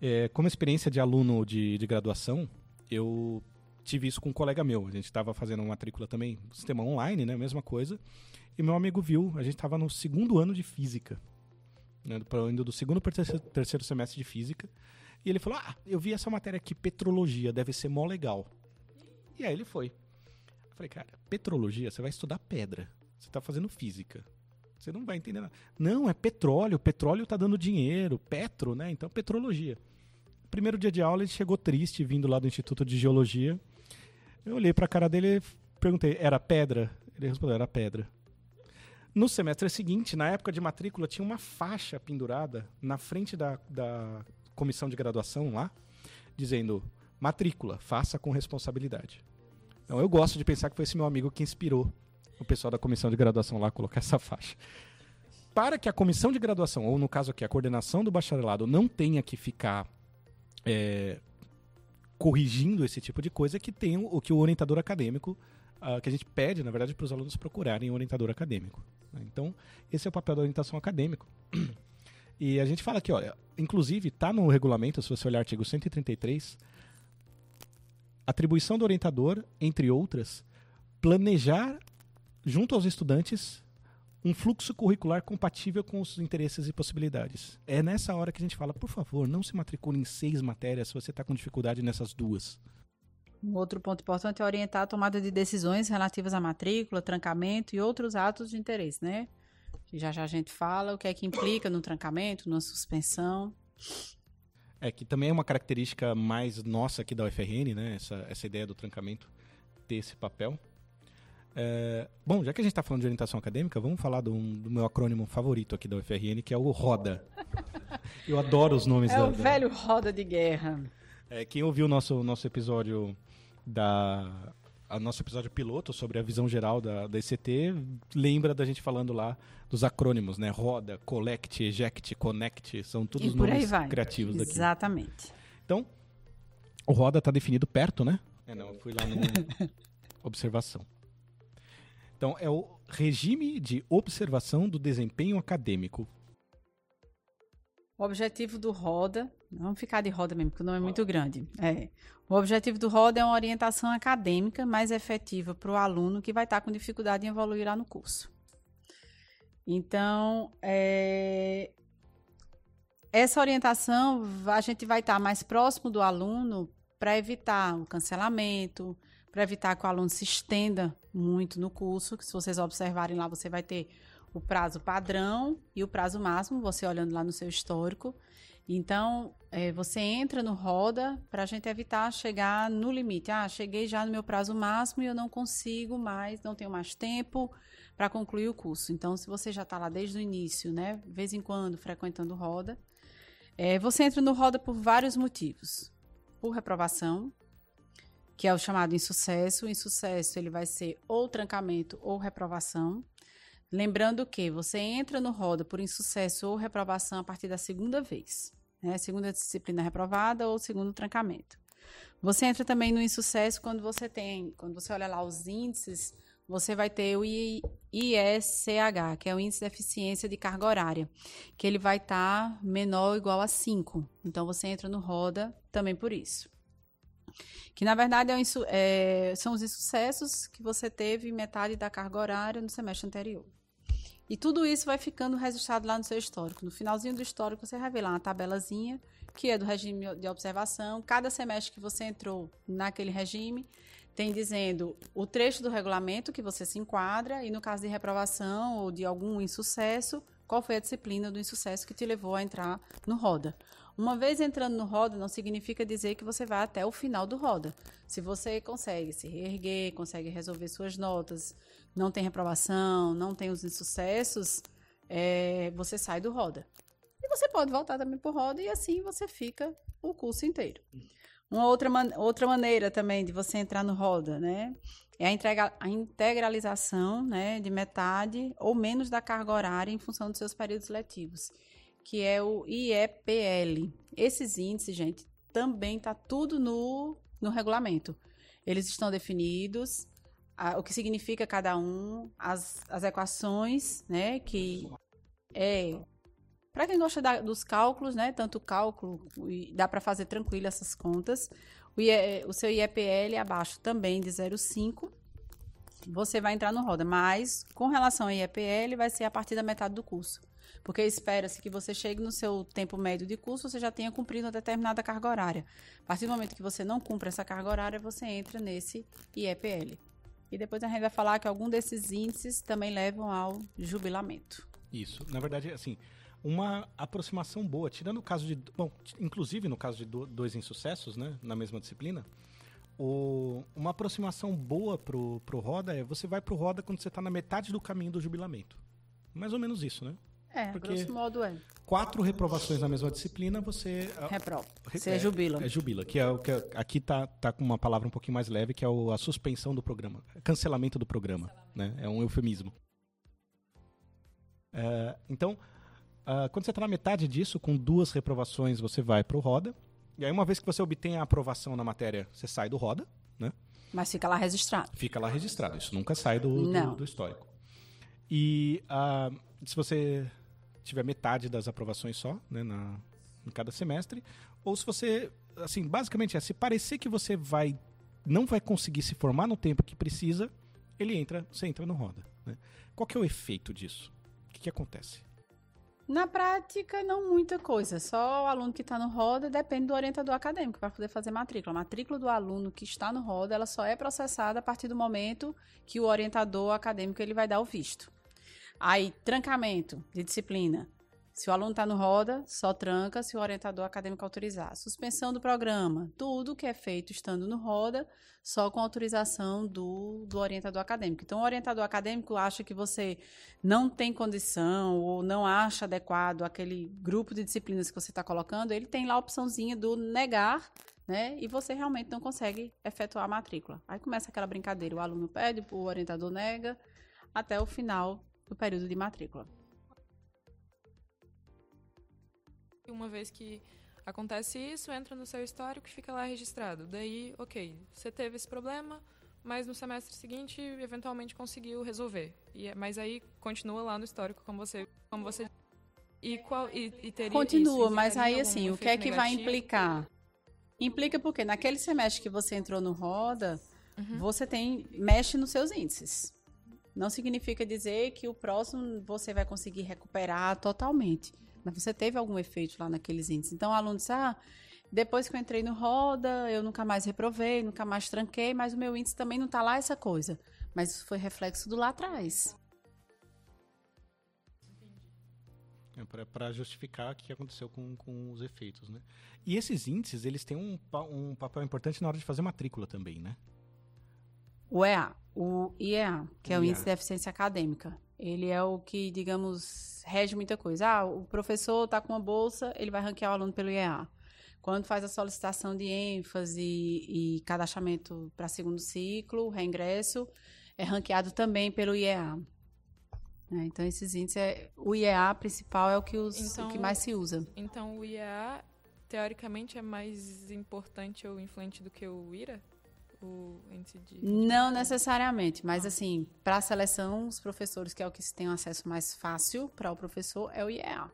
É, como experiência de aluno de, de graduação, eu tive isso com um colega meu. A gente estava fazendo uma matrícula também, sistema online, né? Mesma coisa. E meu amigo viu, a gente estava no segundo ano de física. Né, indo do segundo para o terceiro semestre de física. E ele falou: Ah, eu vi essa matéria aqui, petrologia, deve ser mó legal. E aí ele foi. Eu falei, cara, petrologia, você vai estudar pedra. Você está fazendo física. Você não vai entender nada. Não, é petróleo, petróleo está dando dinheiro, petro, né? Então, petrologia. Primeiro dia de aula, ele chegou triste, vindo lá do Instituto de Geologia. Eu olhei para a cara dele e perguntei, era pedra? Ele respondeu, era pedra. No semestre seguinte, na época de matrícula, tinha uma faixa pendurada na frente da, da comissão de graduação lá, dizendo, matrícula, faça com responsabilidade. Então, eu gosto de pensar que foi esse meu amigo que inspirou o pessoal da comissão de graduação lá a colocar essa faixa. Para que a comissão de graduação, ou no caso aqui, a coordenação do bacharelado, não tenha que ficar é, corrigindo esse tipo de coisa, que tem o que o orientador acadêmico, uh, que a gente pede, na verdade, para os alunos procurarem um orientador acadêmico. Né? Então, esse é o papel da orientação acadêmico. E a gente fala aqui, olha, inclusive está no regulamento, se você olhar o artigo 133, atribuição do orientador, entre outras, planejar junto aos estudantes um fluxo curricular compatível com os interesses e possibilidades. É nessa hora que a gente fala, por favor, não se matricule em seis matérias se você está com dificuldade nessas duas. Um outro ponto importante é orientar a tomada de decisões relativas à matrícula, trancamento e outros atos de interesse, né? Já já a gente fala o que é que implica no trancamento, na suspensão. É que também é uma característica mais nossa aqui da UFRN, né? Essa, essa ideia do trancamento ter esse papel. É, bom, já que a gente está falando de orientação acadêmica, vamos falar do, do, meu acrônimo favorito aqui da UFRN, que é o RODA. [LAUGHS] Eu adoro os nomes é da. O velho Roda de Guerra. É, quem ouviu o nosso, nosso episódio da. A nosso episódio piloto sobre a visão geral da, da ICT, lembra da gente falando lá dos acrônimos, né? Roda, Collect, Eject, Connect, são todos nomes criativos daqui. Exatamente. Então, o Roda está definido perto, né? É, não, eu fui lá no [LAUGHS] observação. Então, é o regime de observação do desempenho acadêmico. O objetivo do RODA, vamos ficar de RODA mesmo, porque o nome é muito grande. É. O objetivo do RODA é uma orientação acadêmica mais efetiva para o aluno que vai estar com dificuldade em evoluir lá no curso. Então, é, essa orientação a gente vai estar mais próximo do aluno para evitar o cancelamento, para evitar que o aluno se estenda muito no curso, que se vocês observarem lá, você vai ter o prazo padrão e o prazo máximo, você olhando lá no seu histórico. Então, é, você entra no roda para a gente evitar chegar no limite. Ah, cheguei já no meu prazo máximo e eu não consigo mais, não tenho mais tempo para concluir o curso. Então, se você já está lá desde o início, né, de vez em quando frequentando roda, é, você entra no roda por vários motivos. Por reprovação, que é o chamado insucesso. O insucesso ele vai ser ou trancamento ou reprovação. Lembrando que você entra no roda por insucesso ou reprovação a partir da segunda vez, né? Segunda disciplina reprovada ou segundo trancamento. Você entra também no insucesso quando você tem, quando você olha lá os índices, você vai ter o ISCH, que é o índice de eficiência de carga horária, que ele vai estar tá menor ou igual a 5. Então você entra no roda também por isso. Que na verdade é, é, são os insucessos que você teve metade da carga horária no semestre anterior. E tudo isso vai ficando registrado lá no seu histórico. No finalzinho do histórico, você vai ver lá uma tabelazinha, que é do regime de observação. Cada semestre que você entrou naquele regime, tem dizendo o trecho do regulamento que você se enquadra, e no caso de reprovação ou de algum insucesso, qual foi a disciplina do insucesso que te levou a entrar no roda. Uma vez entrando no roda, não significa dizer que você vai até o final do roda. Se você consegue se reerguer, consegue resolver suas notas, não tem reprovação, não tem os insucessos, é, você sai do roda. E você pode voltar também para roda e assim você fica o curso inteiro. Uma outra, man outra maneira também de você entrar no roda, né? É a, entrega a integralização né, de metade ou menos da carga horária em função dos seus períodos letivos que é o IEPL. Esses índices, gente, também está tudo no, no regulamento. Eles estão definidos, a, o que significa cada um, as, as equações, né, que é para quem gosta da, dos cálculos, né, tanto cálculo, dá para fazer tranquilo essas contas. O, IE, o seu IEPL abaixo também de 0,5, você vai entrar no roda, mas com relação ao IEPL vai ser a partir da metade do curso. Porque espera-se que você chegue no seu tempo médio de curso, você já tenha cumprido uma determinada carga horária. A partir do momento que você não cumpre essa carga horária, você entra nesse IEPL. E depois a gente vai falar que algum desses índices também levam ao jubilamento. Isso. Na verdade, assim, uma aproximação boa, tirando o caso de. Bom, inclusive no caso de dois insucessos, né, na mesma disciplina, o, uma aproximação boa pro, pro Roda é você vai pro Roda quando você está na metade do caminho do jubilamento. Mais ou menos isso, né? É, Porque grosso modo é. Quatro reprovações na mesma disciplina, você. Reprova. Você é, jubila. É jubila, que é o que aqui tá, tá com uma palavra um pouquinho mais leve, que é o, a suspensão do programa. Cancelamento do programa. Né? É um eufemismo. É, então, uh, quando você está na metade disso, com duas reprovações, você vai para o Roda. E aí, uma vez que você obtém a aprovação na matéria, você sai do Roda, né? Mas fica lá registrado. Fica lá registrado. Isso nunca sai do, do, do histórico. E uh, se você tiver metade das aprovações só, né, na, em cada semestre, ou se você, assim, basicamente é, se parecer que você vai não vai conseguir se formar no tempo que precisa, ele entra, você entra no roda. Né? Qual que é o efeito disso? O que, que acontece? Na prática, não muita coisa. Só o aluno que está no roda depende do orientador acadêmico para poder fazer matrícula. A matrícula do aluno que está no roda, ela só é processada a partir do momento que o orientador acadêmico ele vai dar o visto. Aí, trancamento de disciplina. Se o aluno está no roda, só tranca se o orientador acadêmico autorizar. Suspensão do programa. Tudo que é feito estando no roda, só com autorização do, do orientador acadêmico. Então, o orientador acadêmico acha que você não tem condição ou não acha adequado aquele grupo de disciplinas que você está colocando, ele tem lá a opçãozinha do negar né? E você realmente não consegue efetuar a matrícula. Aí começa aquela brincadeira, o aluno pede, o orientador nega, até o final do período de matrícula. Uma vez que acontece isso, entra no seu histórico e fica lá registrado. Daí, ok, você teve esse problema, mas no semestre seguinte, eventualmente conseguiu resolver. E, é, mas aí continua lá no histórico, como você, como você e qual e, e teria Continua, isso, mas aí assim, o que é que negativo? vai implicar? Implica porque naquele semestre que você entrou no Roda, uhum. você tem mexe nos seus índices. Não significa dizer que o próximo você vai conseguir recuperar totalmente. Mas você teve algum efeito lá naqueles índices. Então, o aluno disse, ah, depois que eu entrei no Roda, eu nunca mais reprovei, nunca mais tranquei, mas o meu índice também não está lá essa coisa. Mas isso foi reflexo do lá atrás. É para justificar o que aconteceu com, com os efeitos, né? E esses índices, eles têm um, um papel importante na hora de fazer matrícula também, né? O EA, o IEA, que é o Índice de Eficiência Acadêmica. Ele é o que, digamos, rege muita coisa. Ah, o professor está com uma bolsa, ele vai ranquear o aluno pelo IEA. Quando faz a solicitação de ênfase e, cadastramento para segundo ciclo, reingresso, é ranqueado também pelo IEA. É, então, esses índices, é, o IEA principal é o que, os, então, o que mais se usa. Então, o IEA, teoricamente, é mais importante ou influente do que o IRA? O índice de. Não necessariamente, mas ah. assim, para a seleção, os professores, que é o que se tem um acesso mais fácil para o professor, é o IEA.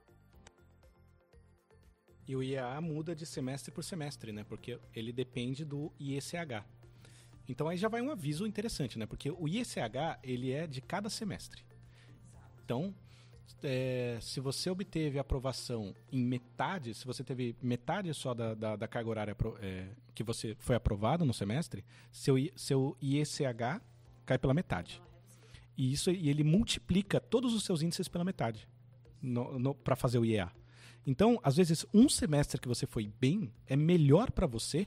E o IEA muda de semestre por semestre, né? Porque ele depende do IECH. Então aí já vai um aviso interessante, né? Porque o IECH, ele é de cada semestre. Então, é, se você obteve aprovação em metade, se você teve metade só da, da, da carga horária é, que você foi aprovado no semestre, seu, seu IECH cai pela metade. E isso e ele multiplica todos os seus índices pela metade para fazer o IEA. Então, às vezes, um semestre que você foi bem é melhor para você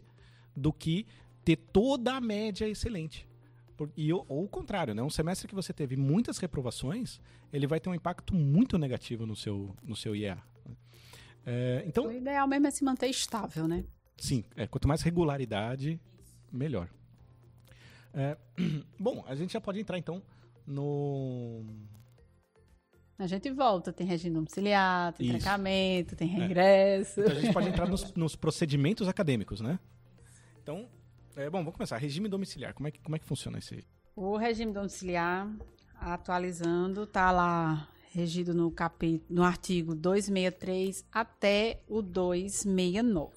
do que ter toda a média excelente. E, ou, ou o contrário, né? Um semestre que você teve muitas reprovações, ele vai ter um impacto muito negativo no seu, no seu IEA. É, então, o ideal mesmo é se manter estável, né? Sim, é, quanto mais regularidade, melhor. É, [CLEARS THROAT] bom, a gente já pode entrar então no. A gente volta, tem regime domiciliar, tem Isso. trancamento, tem é. regresso. É. Então a gente pode entrar nos, nos procedimentos acadêmicos, né? Então, é, bom, vamos começar. Regime domiciliar, como é que, como é que funciona esse? O regime domiciliar, atualizando, está lá regido no, capítulo, no artigo 263 até o 269.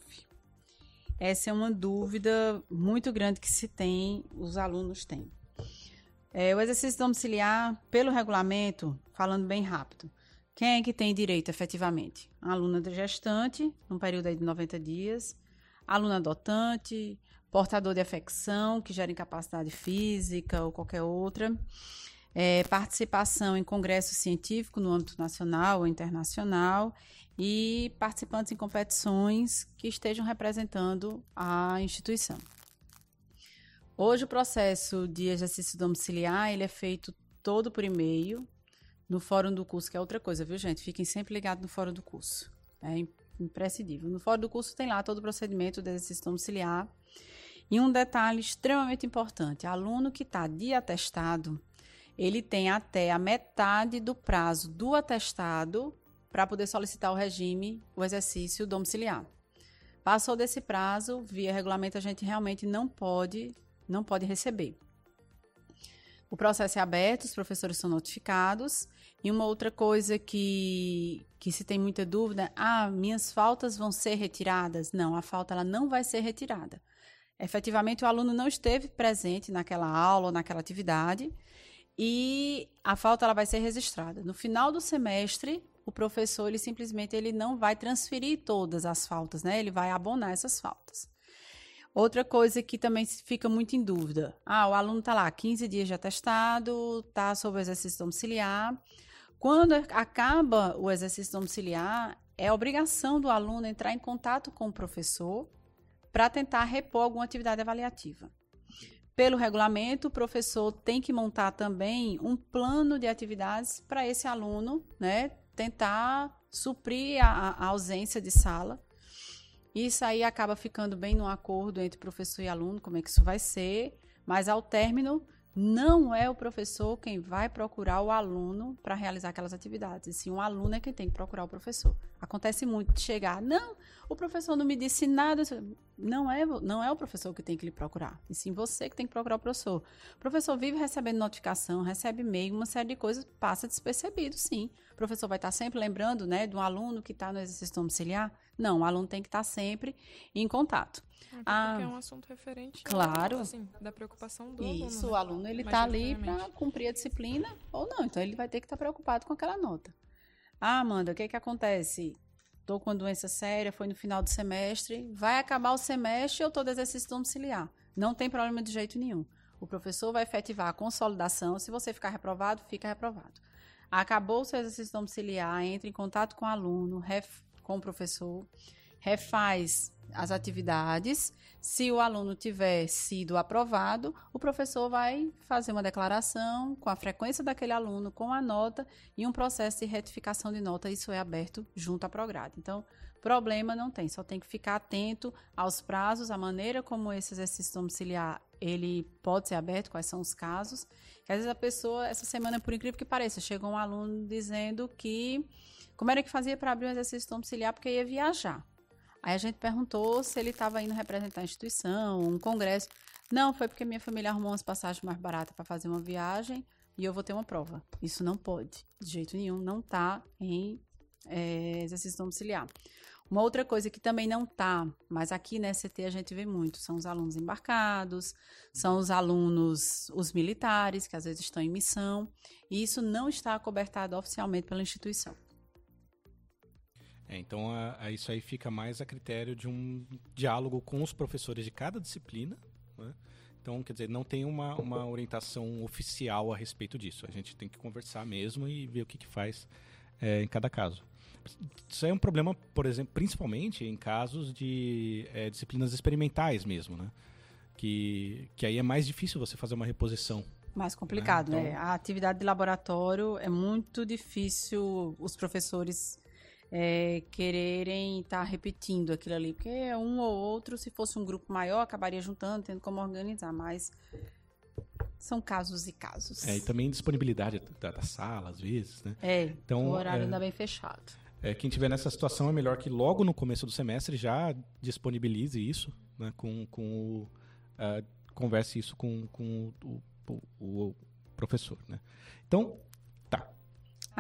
Essa é uma dúvida muito grande que se tem, os alunos têm. É, o exercício domiciliar, pelo regulamento, falando bem rápido, quem é que tem direito efetivamente? A aluna gestante, num período de 90 dias, aluna adotante, portador de afecção, que gera incapacidade física ou qualquer outra, é, participação em congresso científico no âmbito nacional ou internacional e participantes em competições que estejam representando a instituição. Hoje o processo de exercício domiciliar ele é feito todo por e-mail no fórum do curso, que é outra coisa, viu gente? Fiquem sempre ligados no fórum do curso. É imprescindível. No fórum do curso tem lá todo o procedimento de exercício domiciliar. E um detalhe extremamente importante: aluno que está de atestado, ele tem até a metade do prazo do atestado para poder solicitar o regime, o exercício domiciliar. Passou desse prazo, via regulamento a gente realmente não pode, não pode receber. O processo é aberto, os professores são notificados. E uma outra coisa que, que se tem muita dúvida, ah, minhas faltas vão ser retiradas? Não, a falta ela não vai ser retirada. Efetivamente, o aluno não esteve presente naquela aula ou naquela atividade e a falta ela vai ser registrada. No final do semestre, o professor ele simplesmente ele não vai transferir todas as faltas, né? Ele vai abonar essas faltas. Outra coisa que também fica muito em dúvida. Ah, o aluno está lá 15 dias de atestado, está sob o exercício domiciliar. Quando acaba o exercício domiciliar, é obrigação do aluno entrar em contato com o professor para tentar repor alguma atividade avaliativa. Pelo regulamento, o professor tem que montar também um plano de atividades para esse aluno, né? Tentar suprir a, a ausência de sala. Isso aí acaba ficando bem no acordo entre professor e aluno, como é que isso vai ser, mas ao término não é o professor quem vai procurar o aluno para realizar aquelas atividades, e sim o aluno é quem tem que procurar o professor. Acontece muito de chegar, não, o professor não me disse nada, não é, não é o professor que tem que lhe procurar, e sim você que tem que procurar o professor. O professor vive recebendo notificação, recebe e-mail, uma série de coisas passa despercebido, sim. O professor vai estar sempre lembrando, né, de um aluno que está no exercício domiciliar? Não, o aluno tem que estar sempre em contato. Ah, porque é um assunto referente claro. assim, da preocupação do Isso, aluno. o aluno ele está ali para cumprir a disciplina ou não, então ele vai ter que estar tá preocupado com aquela nota. Ah, Amanda, o que que acontece? Estou com doença séria, foi no final do semestre, vai acabar o semestre e eu estou de exercício domiciliar. Não tem problema de jeito nenhum. O professor vai efetivar a consolidação. Se você ficar reprovado, fica reprovado. Acabou o seu exercício domiciliar, entre em contato com o aluno, ref, com o professor, refaz as atividades. Se o aluno tiver sido aprovado, o professor vai fazer uma declaração com a frequência daquele aluno, com a nota e um processo de retificação de nota. Isso é aberto junto à Prograde. Então, problema não tem, só tem que ficar atento aos prazos, a maneira como esse exercício domiciliar ele pode ser aberto, quais são os casos. Que às vezes a pessoa, essa semana, por incrível que pareça, chegou um aluno dizendo que como era que fazia para abrir um exercício domiciliar porque ia viajar. Aí a gente perguntou se ele estava indo representar a instituição, um congresso. Não, foi porque minha família arrumou umas passagens mais baratas para fazer uma viagem e eu vou ter uma prova. Isso não pode, de jeito nenhum, não está em é, exercício domiciliar. Uma outra coisa que também não está, mas aqui na SCT a gente vê muito, são os alunos embarcados, são os alunos, os militares, que às vezes estão em missão, e isso não está cobertado oficialmente pela instituição. É, então, a, a isso aí fica mais a critério de um diálogo com os professores de cada disciplina. Né? Então, quer dizer, não tem uma, uma orientação oficial a respeito disso. A gente tem que conversar mesmo e ver o que, que faz é, em cada caso. Isso é um problema, por exemplo, principalmente em casos de é, disciplinas experimentais mesmo, né? Que, que aí é mais difícil você fazer uma reposição. Mais complicado, né? Então... né? A atividade de laboratório é muito difícil os professores é, quererem estar tá repetindo aquilo ali, porque é um ou outro, se fosse um grupo maior, acabaria juntando, tendo como organizar, mas são casos e casos. É, e também disponibilidade da, da sala, às vezes, né? É, então, o horário é, ainda bem fechado. É, quem tiver nessa situação é melhor que logo no começo do semestre já disponibilize isso, né, com, com o, uh, converse isso com, com o, o, o professor, né? Então,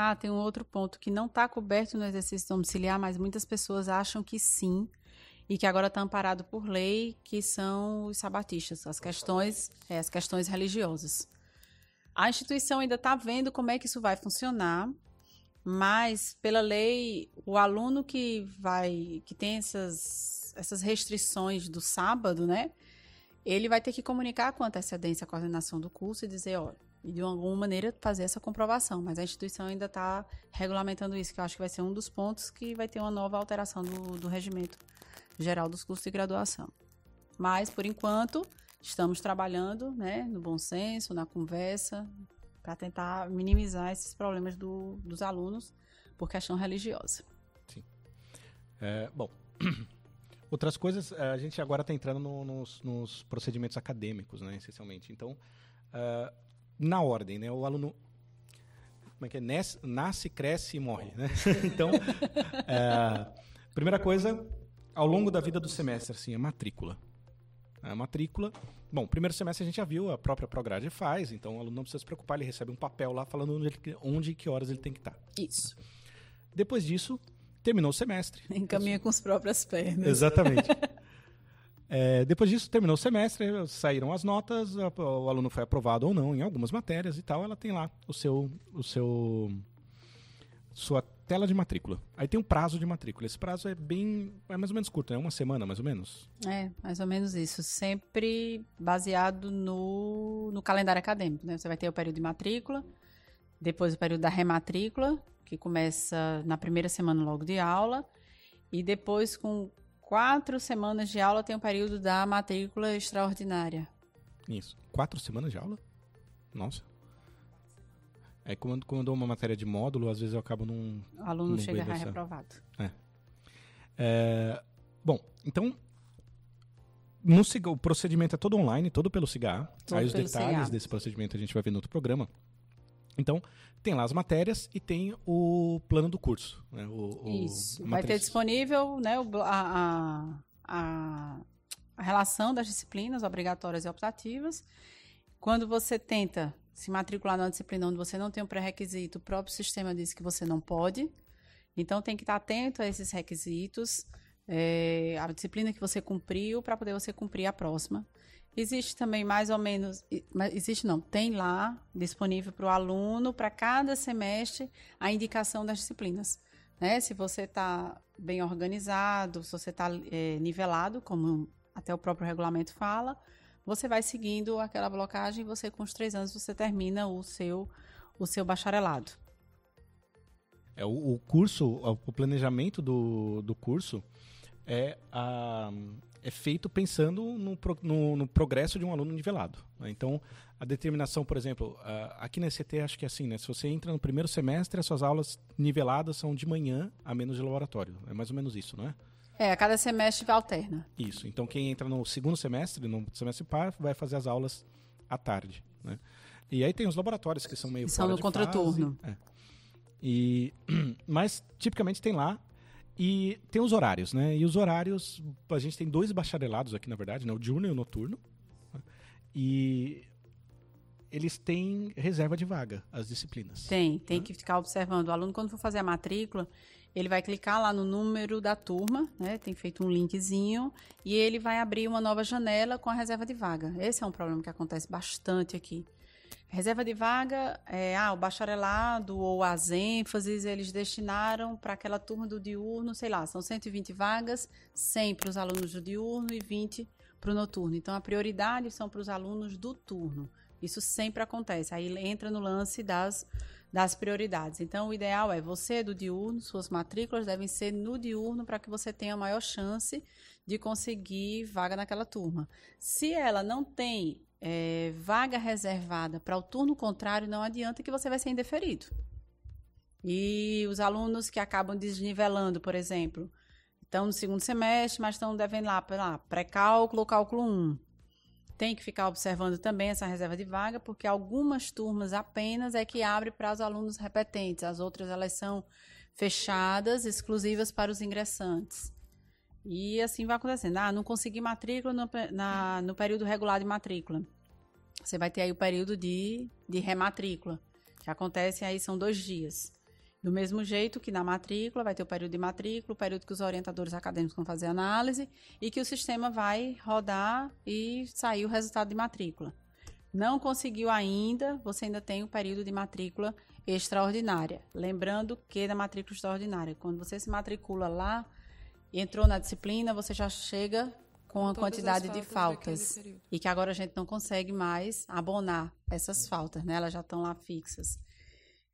ah, tem um outro ponto que não está coberto no exercício domiciliar, mas muitas pessoas acham que sim, e que agora está amparado por lei, que são os sabatistas, as questões, é, as questões religiosas. A instituição ainda está vendo como é que isso vai funcionar, mas pela lei, o aluno que vai, que tem essas, essas restrições do sábado, né? ele vai ter que comunicar com antecedência a coordenação do curso e dizer, olha, e de alguma maneira fazer essa comprovação. Mas a instituição ainda está regulamentando isso, que eu acho que vai ser um dos pontos que vai ter uma nova alteração do, do regimento geral dos cursos de graduação. Mas, por enquanto, estamos trabalhando né, no bom senso, na conversa, para tentar minimizar esses problemas do, dos alunos por questão religiosa. Sim. É, bom, [CLEARS THROAT] outras coisas, a gente agora está entrando no, nos, nos, procedimentos acadêmicos, né, essencialmente. Então, uh, na ordem, né? O aluno como é que é? Nasce, nasce cresce e morre, né? [LAUGHS] então, é, primeira coisa, ao longo da vida do semestre, assim, a matrícula. A matrícula, bom, primeiro semestre a gente já viu, a própria Prograde faz, então o aluno não precisa se preocupar, ele recebe um papel lá falando onde, ele, onde e que horas ele tem que estar. Isso. Depois disso, terminou o semestre. Encaminha com as próprias pernas. Exatamente. [LAUGHS] É, depois disso, terminou o semestre, saíram as notas, o aluno foi aprovado ou não em algumas matérias e tal. Ela tem lá o seu, o seu, sua tela de matrícula. Aí tem um prazo de matrícula. Esse prazo é bem, é mais ou menos curto, é né? uma semana mais ou menos. É, mais ou menos isso. Sempre baseado no, no calendário acadêmico, né? Você vai ter o período de matrícula, depois o período da rematrícula, que começa na primeira semana logo de aula, e depois com quatro semanas de aula tem o período da matrícula extraordinária. Isso. Quatro semanas de aula? Nossa. É quando, quando eu dou uma matéria de módulo, às vezes eu acabo num. O aluno num chega reprovado. É. é. Bom, então. No, o procedimento é todo online, todo pelo CIGA. Aí os detalhes CIGA. desse procedimento a gente vai ver no outro programa. Então, tem lá as matérias e tem o plano do curso. Né? O, o, Isso. Vai ter disponível né, a, a, a, relação das disciplinas obrigatórias e optativas. Quando você tenta se matricular numa disciplina onde você não tem um pré-requisito, o próprio sistema diz que você não pode. Então, tem que estar atento a esses requisitos, é, a disciplina que você cumpriu, para poder você cumprir a próxima. Existe também mais ou menos, existe não, tem lá disponível para o aluno, para cada semestre, a indicação das disciplinas. Né? Se você está bem organizado, se você está é, nivelado, como até o próprio regulamento fala, você vai seguindo aquela blocagem e você, com os três anos, você termina o seu, o seu bacharelado. É, o, o curso, o planejamento do, do curso é a é feito pensando no, no, no, progresso de um aluno nivelado. Né? Então, a determinação, por exemplo, aqui na ECT acho que é assim, né? Se você entra no primeiro semestre, as suas aulas niveladas são de manhã a menos de laboratório. É mais ou menos isso, não é? É, a cada semestre alterna. Isso. Então, quem entra no segundo semestre, no semestre par, vai fazer as aulas à tarde, né? E aí tem os laboratórios que são meio São no contraturno. É. E, [CLEARS THROAT] mas, tipicamente, tem lá e tem os horários, né? E os horários, a gente tem dois bacharelados aqui, na verdade, né? o diurno e o noturno. E eles têm reserva de vaga, as disciplinas. Tem, tem né? que ficar observando. O aluno, quando for fazer a matrícula, ele vai clicar lá no número da turma, né? Tem feito um linkzinho e ele vai abrir uma nova janela com a reserva de vaga. Esse é um problema que acontece bastante aqui. Reserva de vaga, é, ah, o bacharelado ou as ênfases, eles destinaram para aquela turma do diurno, sei lá, são 120 vagas, 100 para os alunos do diurno e 20 para o noturno. Então, a prioridade são para os alunos do turno. Isso sempre acontece. Aí entra no lance das, das prioridades. Então, o ideal é você do diurno, suas matrículas devem ser no diurno para que você tenha maior chance de conseguir vaga naquela turma. Se ela não tem é, vaga reservada para o turno contrário, não adianta que você vai ser indeferido. E os alunos que acabam desnivelando, por exemplo, estão no segundo semestre, mas estão devendo lá, lá pré-cálculo cálculo 1. Tem que ficar observando também essa reserva de vaga, porque algumas turmas apenas é que abre para os alunos repetentes, as outras elas são fechadas, exclusivas para os ingressantes. E assim vai acontecendo. Ah, não consegui matrícula no, na, no período regular de matrícula. Você vai ter aí o período de, de rematrícula, que acontece aí são dois dias. Do mesmo jeito que na matrícula vai ter o período de matrícula, o período que os orientadores acadêmicos vão fazer análise e que o sistema vai rodar e sair o resultado de matrícula. Não conseguiu ainda, você ainda tem o período de matrícula extraordinária. Lembrando que na matrícula extraordinária, quando você se matricula lá entrou na disciplina, você já chega com a quantidade de faltas. E que agora a gente não consegue mais abonar essas faltas, né? Elas já estão lá fixas.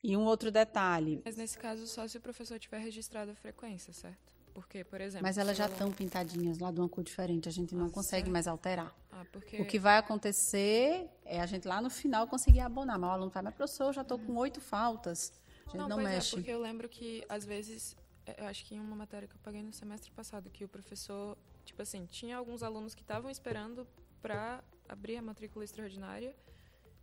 E um outro detalhe. Mas nesse caso, só se o professor tiver registrado a frequência, certo? Porque, por exemplo. Mas elas já estão pintadinhas lá de uma cor diferente, a gente não ah, consegue certo. mais alterar. Ah, porque... O que vai acontecer é a gente lá no final conseguir abonar. Mas o aluno fala, mas professor, eu já estou com oito faltas. A gente não, não é, mexe. É, porque eu lembro que, às vezes, eu acho que em uma matéria que eu paguei no semestre passado, que o professor, tipo assim, tinha alguns alunos que estavam esperando para abrir a matrícula extraordinária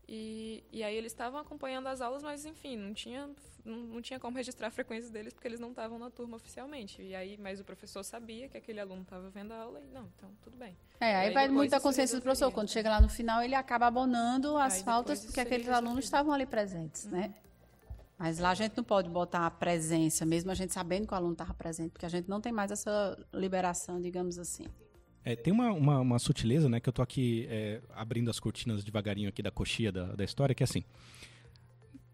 e, e aí eles estavam acompanhando as aulas, mas enfim, não tinha, não, não tinha como registrar a frequência deles porque eles não estavam na turma oficialmente. E aí, mas o professor sabia que aquele aluno estava vendo a aula e não, então tudo bem. É, aí, aí vai muito da consciência do professor. Quando chega lá no final, ele acaba abonando as aí faltas porque aqueles alunos estavam ali presentes, né? uhum. né? Mas lá a gente não pode botar a presença, mesmo a gente sabendo que o aluno estava presente, porque a gente não tem mais essa liberação, digamos assim. É, tem uma, uma, uma, sutileza, né, que eu tô aqui é, abrindo as cortinas devagarinho aqui da coxia da, da história, que é assim.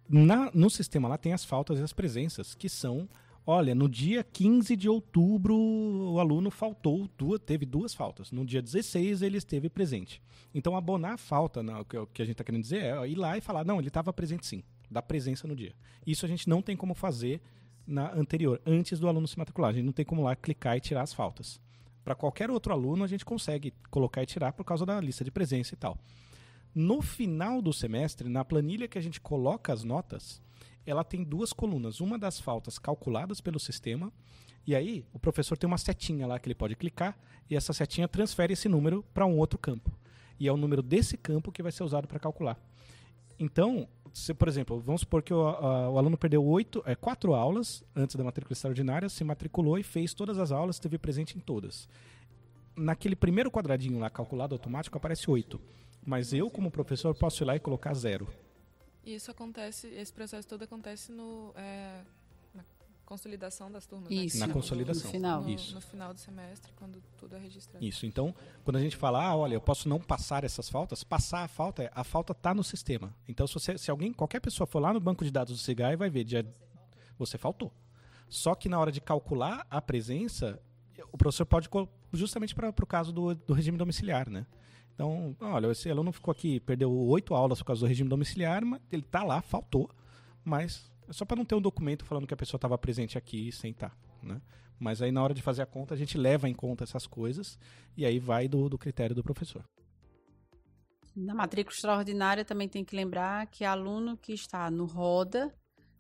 Na, no sistema lá tem as faltas e as presenças, que são, olha, no dia 15 de outubro o aluno faltou, duas, teve duas faltas. No dia 16 ele esteve presente. Então abonar a falta, o que, que a gente está querendo dizer é ir lá e falar, não, ele estava presente sim, da presença no dia. Isso a gente não tem como fazer na anterior, antes do aluno se matricular. A gente não tem como lá clicar e tirar as faltas. Para qualquer outro aluno, a gente consegue colocar e tirar por causa da lista de presença e tal. No final do semestre, na planilha que a gente coloca as notas, ela tem duas colunas. Uma das faltas calculadas pelo sistema, e aí o professor tem uma setinha lá que ele pode clicar, e essa setinha transfere esse número para um outro campo. E é o número desse campo que vai ser usado para calcular. Então, se, por exemplo, vamos supor que o, a, o aluno perdeu oito, é, quatro aulas antes da matrícula extraordinária, se matriculou e fez todas as aulas, esteve presente em todas. Naquele primeiro quadradinho lá, calculado automático, aparece oito. Mas eu, como professor, posso ir lá e colocar zero. Isso acontece, esse processo todo acontece no, é, consolidação das turmas. Isso. Né? Na consolidação. No final. No, Isso. no final do semestre, quando tudo é registrado. Isso. Então, quando a gente fala, ah, olha, eu posso não passar essas faltas, passar a falta, a falta está no sistema. Então, se, você, se alguém, qualquer pessoa for lá no banco de dados do CIGAI, vai ver, já, você faltou. Só que na hora de calcular a presença, o professor pode, justamente para o caso do, do regime domiciliar, né? Então, olha, esse aluno ficou aqui, perdeu oito aulas por causa do regime domiciliar, mas ele está lá, faltou, mas é só para não ter um documento falando que a pessoa estava presente aqui sem estar. Tá, né? Mas aí na hora de fazer a conta, a gente leva em conta essas coisas e aí vai do, do critério do professor. Na matrícula extraordinária também tem que lembrar que aluno que está no roda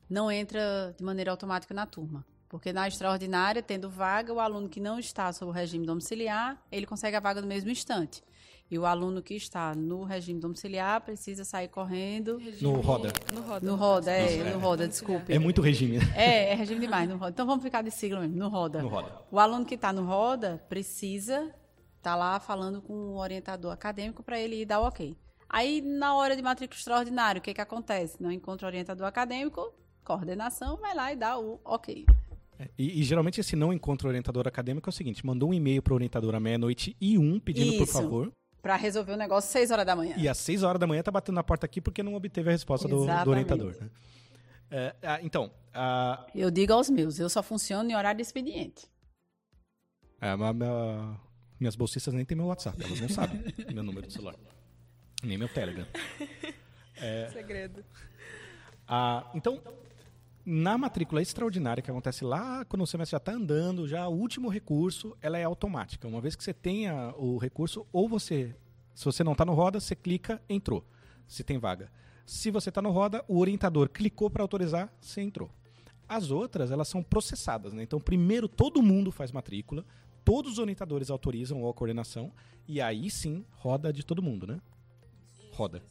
não entra de maneira automática na turma. Porque na extraordinária, tendo vaga, o aluno que não está sob o regime domiciliar, ele consegue a vaga no mesmo instante. E o aluno que está no regime domiciliar precisa sair correndo. Regime, no roda. No roda. No roda, é, é, no roda, desculpe. É muito regime. É, é regime demais no roda. Então vamos ficar de sigla mesmo, no roda. No roda. O aluno que está no roda precisa estar tá lá falando com o orientador acadêmico para ele ir dar o ok. Aí, na hora de matrícula extraordinária, o que, que acontece? Não encontra o orientador acadêmico, coordenação vai lá e dá o ok. É, e, e, geralmente esse não encontra o orientador acadêmico é o seguinte: mandou um e-mail para o orientador à meia-noite e um pedindo Isso. por favor para resolver o negócio às 6 horas da manhã. E às 6 horas da manhã tá batendo na porta aqui porque não obteve a resposta do, do, orientador. Né? É, ah, então. Ah, eu digo aos meus, eu só funciono em horário de expediente. É, minha, minhas bolsistas nem têm meu WhatsApp, elas não sabem [LAUGHS] meu número de celular. Nem meu Telegram. [LAUGHS] É, Segredo. Ah, então, na matrícula extraordinária, que acontece lá quando o semestre já está andando, já o último recurso, ela é automática. Uma vez que você tenha o recurso, ou você, se você não está no roda, você clica, entrou, se tem vaga. Se você está no roda, o orientador clicou para autorizar, você entrou. As outras, elas são processadas. Né? Então, primeiro todo mundo faz matrícula, todos os orientadores autorizam ou a coordenação, e aí sim roda de todo mundo, né? Roda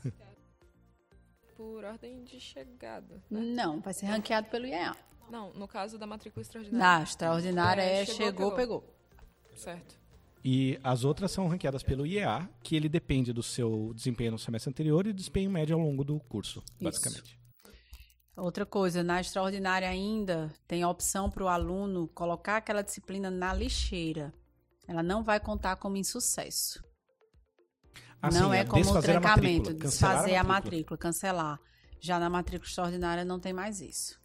por ordem de chegada. Né? Não, vai ser ranqueado pelo IEA. Não, no caso da matrícula extraordinária. Na extraordinária é, é chegou, chegou pegou. pegou. Certo. E as outras são ranqueadas pelo IEA, que ele depende do seu desempenho no semestre anterior e desempenho médio ao longo do curso, basicamente. Isso. Outra coisa, na extraordinária ainda tem a opção para o aluno colocar aquela disciplina na lixeira. Ela não vai contar como insucesso. Assim, não é, é como o trancamento, desfazer a matrícula. a matrícula, cancelar. Já na matrícula extraordinária não tem mais isso.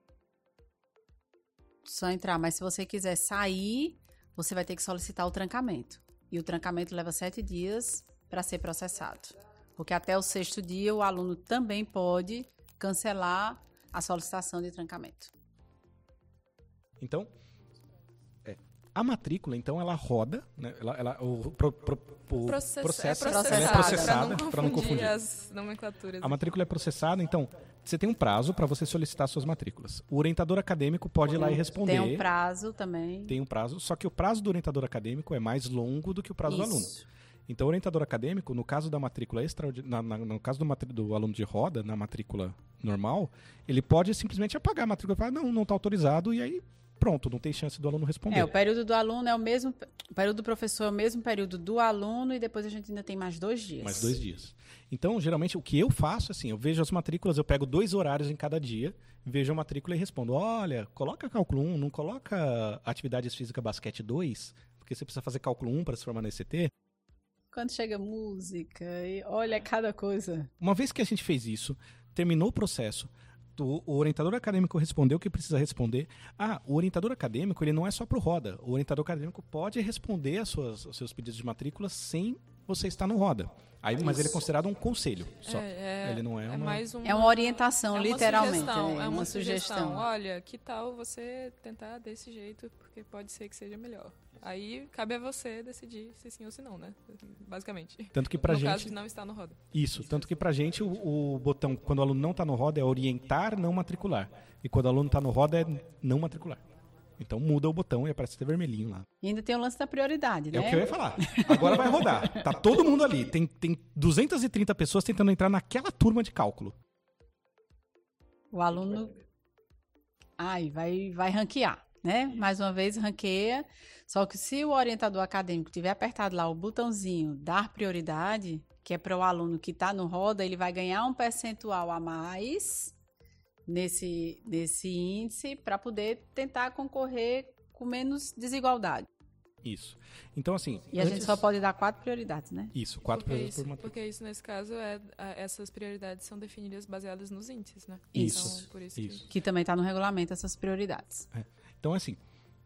Só entrar, mas se você quiser sair, você vai ter que solicitar o trancamento. E o trancamento leva sete dias para ser processado. Porque até o sexto dia o aluno também pode cancelar a solicitação de trancamento. Então, a matrícula, então, ela roda, né? ela, ela, o, pro, pro, o Processa- processo, é ela é processada, processada para para não confundir. as nomenclaturas. A matrícula é processada, então você tem um prazo para você solicitar suas matrículas. O orientador acadêmico pode ir lá e responder. Tem um prazo também. Tem um prazo, só que o prazo do orientador acadêmico é mais longo do que o prazo do aluno. Isso. Então, o orientador acadêmico, no caso da matrícula extraordinária, no caso do, do aluno de roda, na matrícula normal, ele pode simplesmente apagar a matrícula e falar, não, não está autorizado, e aí pronto, não tem chance do aluno responder. É, o período do aluno é o mesmo. O período do professor é o mesmo período do aluno e depois a gente ainda tem mais dois dias. Mais dois dias. Então, geralmente, o que eu faço, assim, eu vejo as matrículas, eu pego dois horários em cada dia, vejo a matrícula e respondo, olha, coloca cálculo 1, não coloca atividades física basquete 2, porque você precisa fazer cálculo 1 para se formar no ECT. Quando chega música e olha cada coisa. Uma vez que a gente fez isso, terminou o processo, o, o orientador acadêmico respondeu o que precisa responder. Ah, o orientador acadêmico ele não é só para o Roda. O orientador acadêmico pode responder as suas, os seus pedidos de matrícula sem você estar no Roda. Aí, mas ele é considerado um conselho só. É, é- ele não é, uma... mais uma, É uma orientação, é uma literalmente. Sugestão, é é uma sugestão. Olha, que tal você tentar desse jeito, porque pode ser que seja melhor. Aí cabe a você decidir se sim ou se não, né? Basicamente. Tanto que pra no gente. caso de não estar no roda. Isso, tanto que pra gente o, o botão, quando o aluno não está no roda, é orientar, não matricular. E quando o aluno está no roda, é não matricular. Então muda o botão e aparece até vermelhinho lá. E ainda tem o lance da prioridade, É né? o que eu ia falar. Agora vai rodar. Tá todo mundo ali. Tem, tem 230 pessoas tentando entrar naquela turma de cálculo. O aluno ai, vai, vai ranquear, né? Mais uma vez, ranqueia. Só que se o orientador acadêmico tiver apertado lá o botãozinho dar prioridade, que é para o aluno que está no roda, ele vai ganhar um percentual a mais nesse, nesse índice para poder tentar concorrer com menos desigualdade. Isso. Então, assim. E a antes- gente só pode dar quatro prioridades, né? Isso, quatro porque pessoas isso, por matrícula. porque isso, nesse caso, é, a- essas prioridades são definidas baseadas nos índices, né? Isso, Então, por isso, isso. Que também está no regulamento essas prioridades. Então, assim,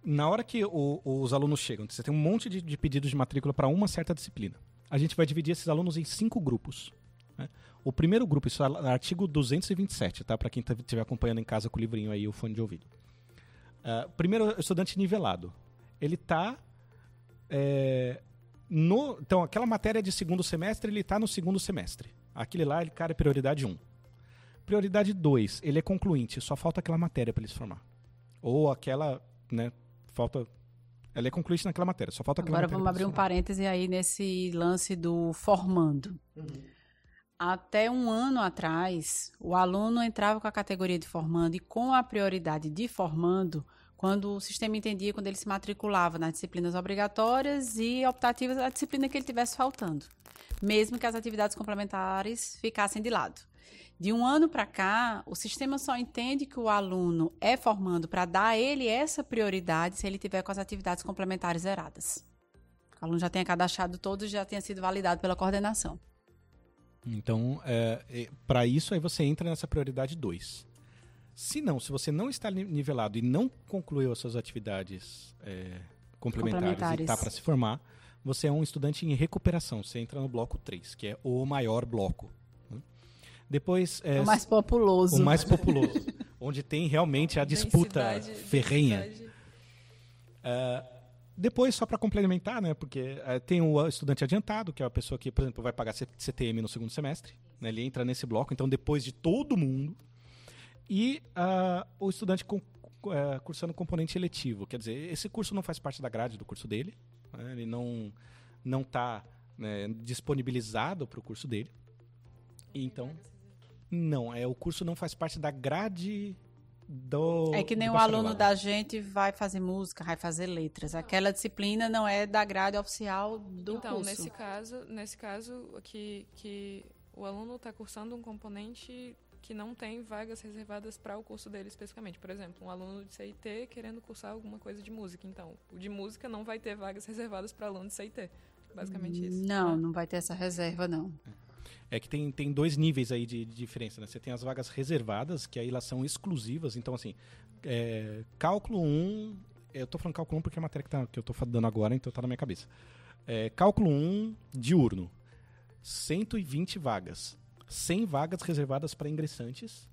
na hora que o- os alunos chegam, você tem um monte de, de pedidos de matrícula para uma certa disciplina. A gente vai dividir esses alunos em cinco grupos. né? O primeiro grupo, isso é artigo 227, tá? Para quem estiver acompanhando em casa com o livrinho aí, o fone de ouvido. Ah, primeiro, estudante nivelado. Ele está no, então, aquela matéria de segundo semestre, ele está no segundo semestre. Aquele lá, ele, cara, é prioridade 1. Prioridade 2, ele é concluinte, só falta aquela matéria para ele se formar. Ou aquela, né, falta... Ela é concluinte naquela matéria, só falta aquela Agora matéria. vamos abrir um parêntese aí nesse lance do formando. Até um ano atrás, o aluno entrava com a categoria de formando e com a prioridade de formando quando o sistema entendia quando ele se matriculava nas disciplinas obrigatórias e optativas a disciplina que ele tivesse faltando, mesmo que as atividades complementares ficassem de lado. De um ano para cá, o sistema só entende que o aluno é formando para dar a ele essa prioridade se ele tiver com as atividades complementares zeradas. O aluno já tenha cadastrado todos, já tenha sido validado pela coordenação. Então, é, para isso, aí você entra nessa prioridade 2. Se não, se você não está ni- nivelado e não concluiu as suas atividades é, complementares, e Complementares. está para se formar, você é um estudante em recuperação. Você entra no bloco 3, que é o maior bloco. Né? Depois, é, É o mais populoso. o mais populoso, [LAUGHS] onde tem realmente a disputa Densidade- ferrenha. densidade. Depois, só para complementar, né, porque eh, tem o estudante adiantado, que é a pessoa que, por exemplo, vai pagar CTM no segundo semestre. né, ele entra nesse bloco, então depois de todo mundo. E ah, o estudante com- eh, cursando componente eletivo. Quer dizer, esse curso não faz parte da grade do curso dele. né, ele não não está disponibilizado para o curso dele. E então, não, é o curso não faz parte da grade do É que nem o aluno da gente vai fazer música, vai fazer letras. Aquela disciplina não é da grade oficial do então, curso. nesse caso, nesse caso que, que o aluno está cursando um componente que não tem vagas reservadas para o curso dele especificamente. Por exemplo, um aluno de CIT querendo cursar alguma coisa de música. Então, o de música não vai ter vagas reservadas para aluno de CIT. Basicamente isso. Não, não vai ter essa reserva, não. É que tem, tem dois níveis aí de, de diferença, né? Você tem as vagas reservadas, que aí elas são exclusivas. Então, assim, é, cálculo 1... Eu tô falando cálculo 1 porque é a matéria que, tá, que eu tô dando agora, então tá na minha cabeça. É, cálculo 1, diurno. 120 vagas. 100 vagas reservadas para ingressantes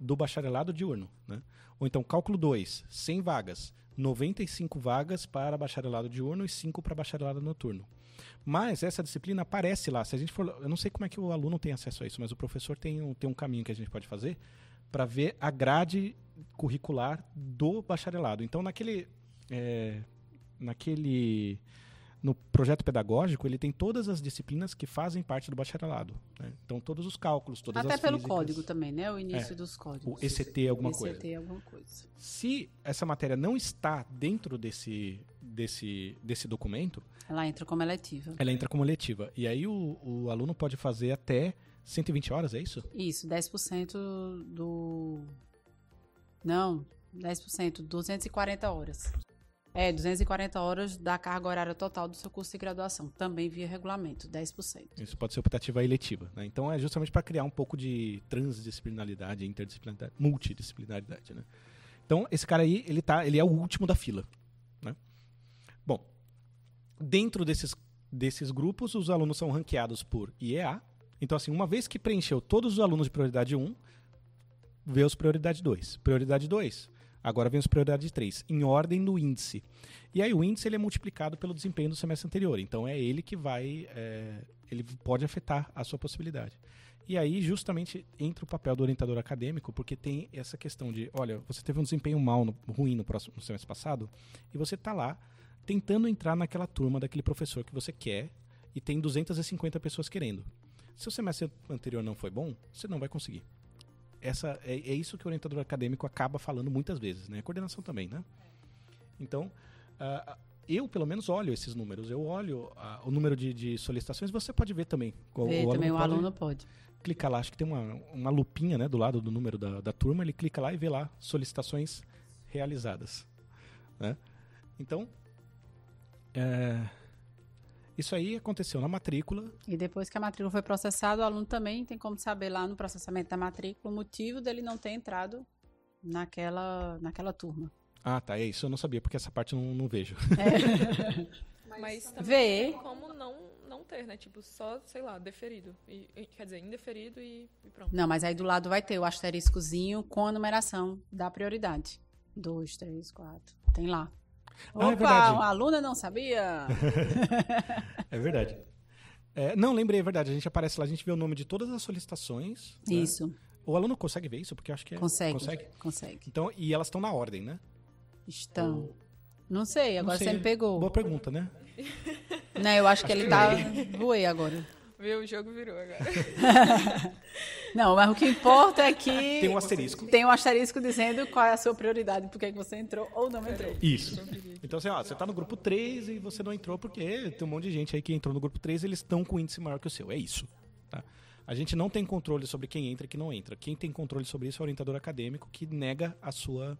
do bacharelado diurno. Né? Ou então, cálculo 2, 100 vagas. 95 vagas para bacharelado diurno e 5 para bacharelado noturno. Mas essa disciplina aparece lá. Se a gente for, eu não sei como é que o aluno tem acesso a isso, mas o professor tem um, tem um caminho que a gente pode fazer para ver a grade curricular do bacharelado. Então, naquele, é, naquele no projeto pedagógico, ele tem todas as disciplinas que fazem parte do bacharelado. Né? Então, todos os cálculos, todas Até as pelo físicas. código também, né? O início É. dos códigos. O ECT é alguma ECT coisa. é alguma coisa. Se essa matéria não está dentro desse, desse, desse documento, Ela entra como eletiva. ela entra como letiva. E aí o, o aluno pode fazer até 120 horas, é isso? Isso, 10% do. Não, 10%, 240 horas. É, 240 horas da carga horária total do seu curso de graduação, também via regulamento, 10%. Isso pode ser optativa e letiva. Né? Então é justamente para criar um pouco de transdisciplinaridade, interdisciplinaridade, multidisciplinaridade. Né? Então esse cara aí, ele, tá, ele é o último da fila. Né? Bom, dentro desses, desses grupos, os alunos são ranqueados por IEA. Então, assim, uma vez que preencheu todos os alunos de prioridade 1, vê os prioridade 2. Prioridade 2, agora vem prioridade 3, em ordem no índice. E aí o índice ele é multiplicado pelo desempenho do semestre anterior. Então é ele que vai. é, ele pode afetar a sua possibilidade. E aí, justamente, entra o papel do orientador acadêmico, porque tem essa questão de, olha, você teve um desempenho mal, no- ruim no próximo no semestre passado, e você está lá tentando entrar naquela turma daquele professor que você quer, e tem 250 pessoas querendo. Se o semestre anterior não foi bom, você não vai conseguir. Essa, é, é isso que o orientador acadêmico acaba falando muitas vezes, né? A coordenação também, né? Então, ah, eu pelo menos olho esses números. Eu olho ah, o número de, de solicitações. Você pode ver também. O, Vê, o também o pode aluno pode. clicar lá. Acho que tem uma, uma lupinha né, do lado do número da, da turma. Ele clica lá e vê lá solicitações realizadas. Né? Então, é, isso aí aconteceu na matrícula. E depois que a matrícula foi processada, o aluno também tem como saber lá no processamento da matrícula o motivo dele não ter entrado naquela, naquela turma. Ah, tá. É isso. Eu não sabia, porque essa parte eu não, não vejo. [LAUGHS] Mas também Vê. tem como não, não ter, né? Tipo, só, sei lá, deferido. E- quer dizer, indeferido e, e pronto. Não, mas aí do lado vai ter o asteriscozinho com a numeração da prioridade. Dois, três, quatro. Tem lá. Ah, é Opa, verdade. uma aluna não sabia? [LAUGHS] É verdade. É, não, lembrei, é verdade. A gente aparece lá, a gente vê o nome de todas as solicitações. né? Isso, O aluno consegue ver isso? Porque eu acho que é. consegue. Consegue? Consegue. Então, e elas estão na ordem, né? Estão. Não sei, agora Não sei. você me pegou. Boa pergunta, né? Não, eu acho que ele tá. Voei agora. Viu? O jogo virou agora. [LAUGHS] Não, mas o que importa é que. Tem um asterisco. Tem um asterisco dizendo qual é a sua prioridade, por que que você entrou ou não entrou. Isso. Então, assim, ó, você tá no grupo 3 e você não entrou porque tem um monte de gente aí que entrou no grupo 3 e eles estão com índice maior que o seu. É isso. Tá? A gente não tem controle sobre quem entra e quem não entra. Quem tem controle sobre isso é o orientador acadêmico que nega a sua,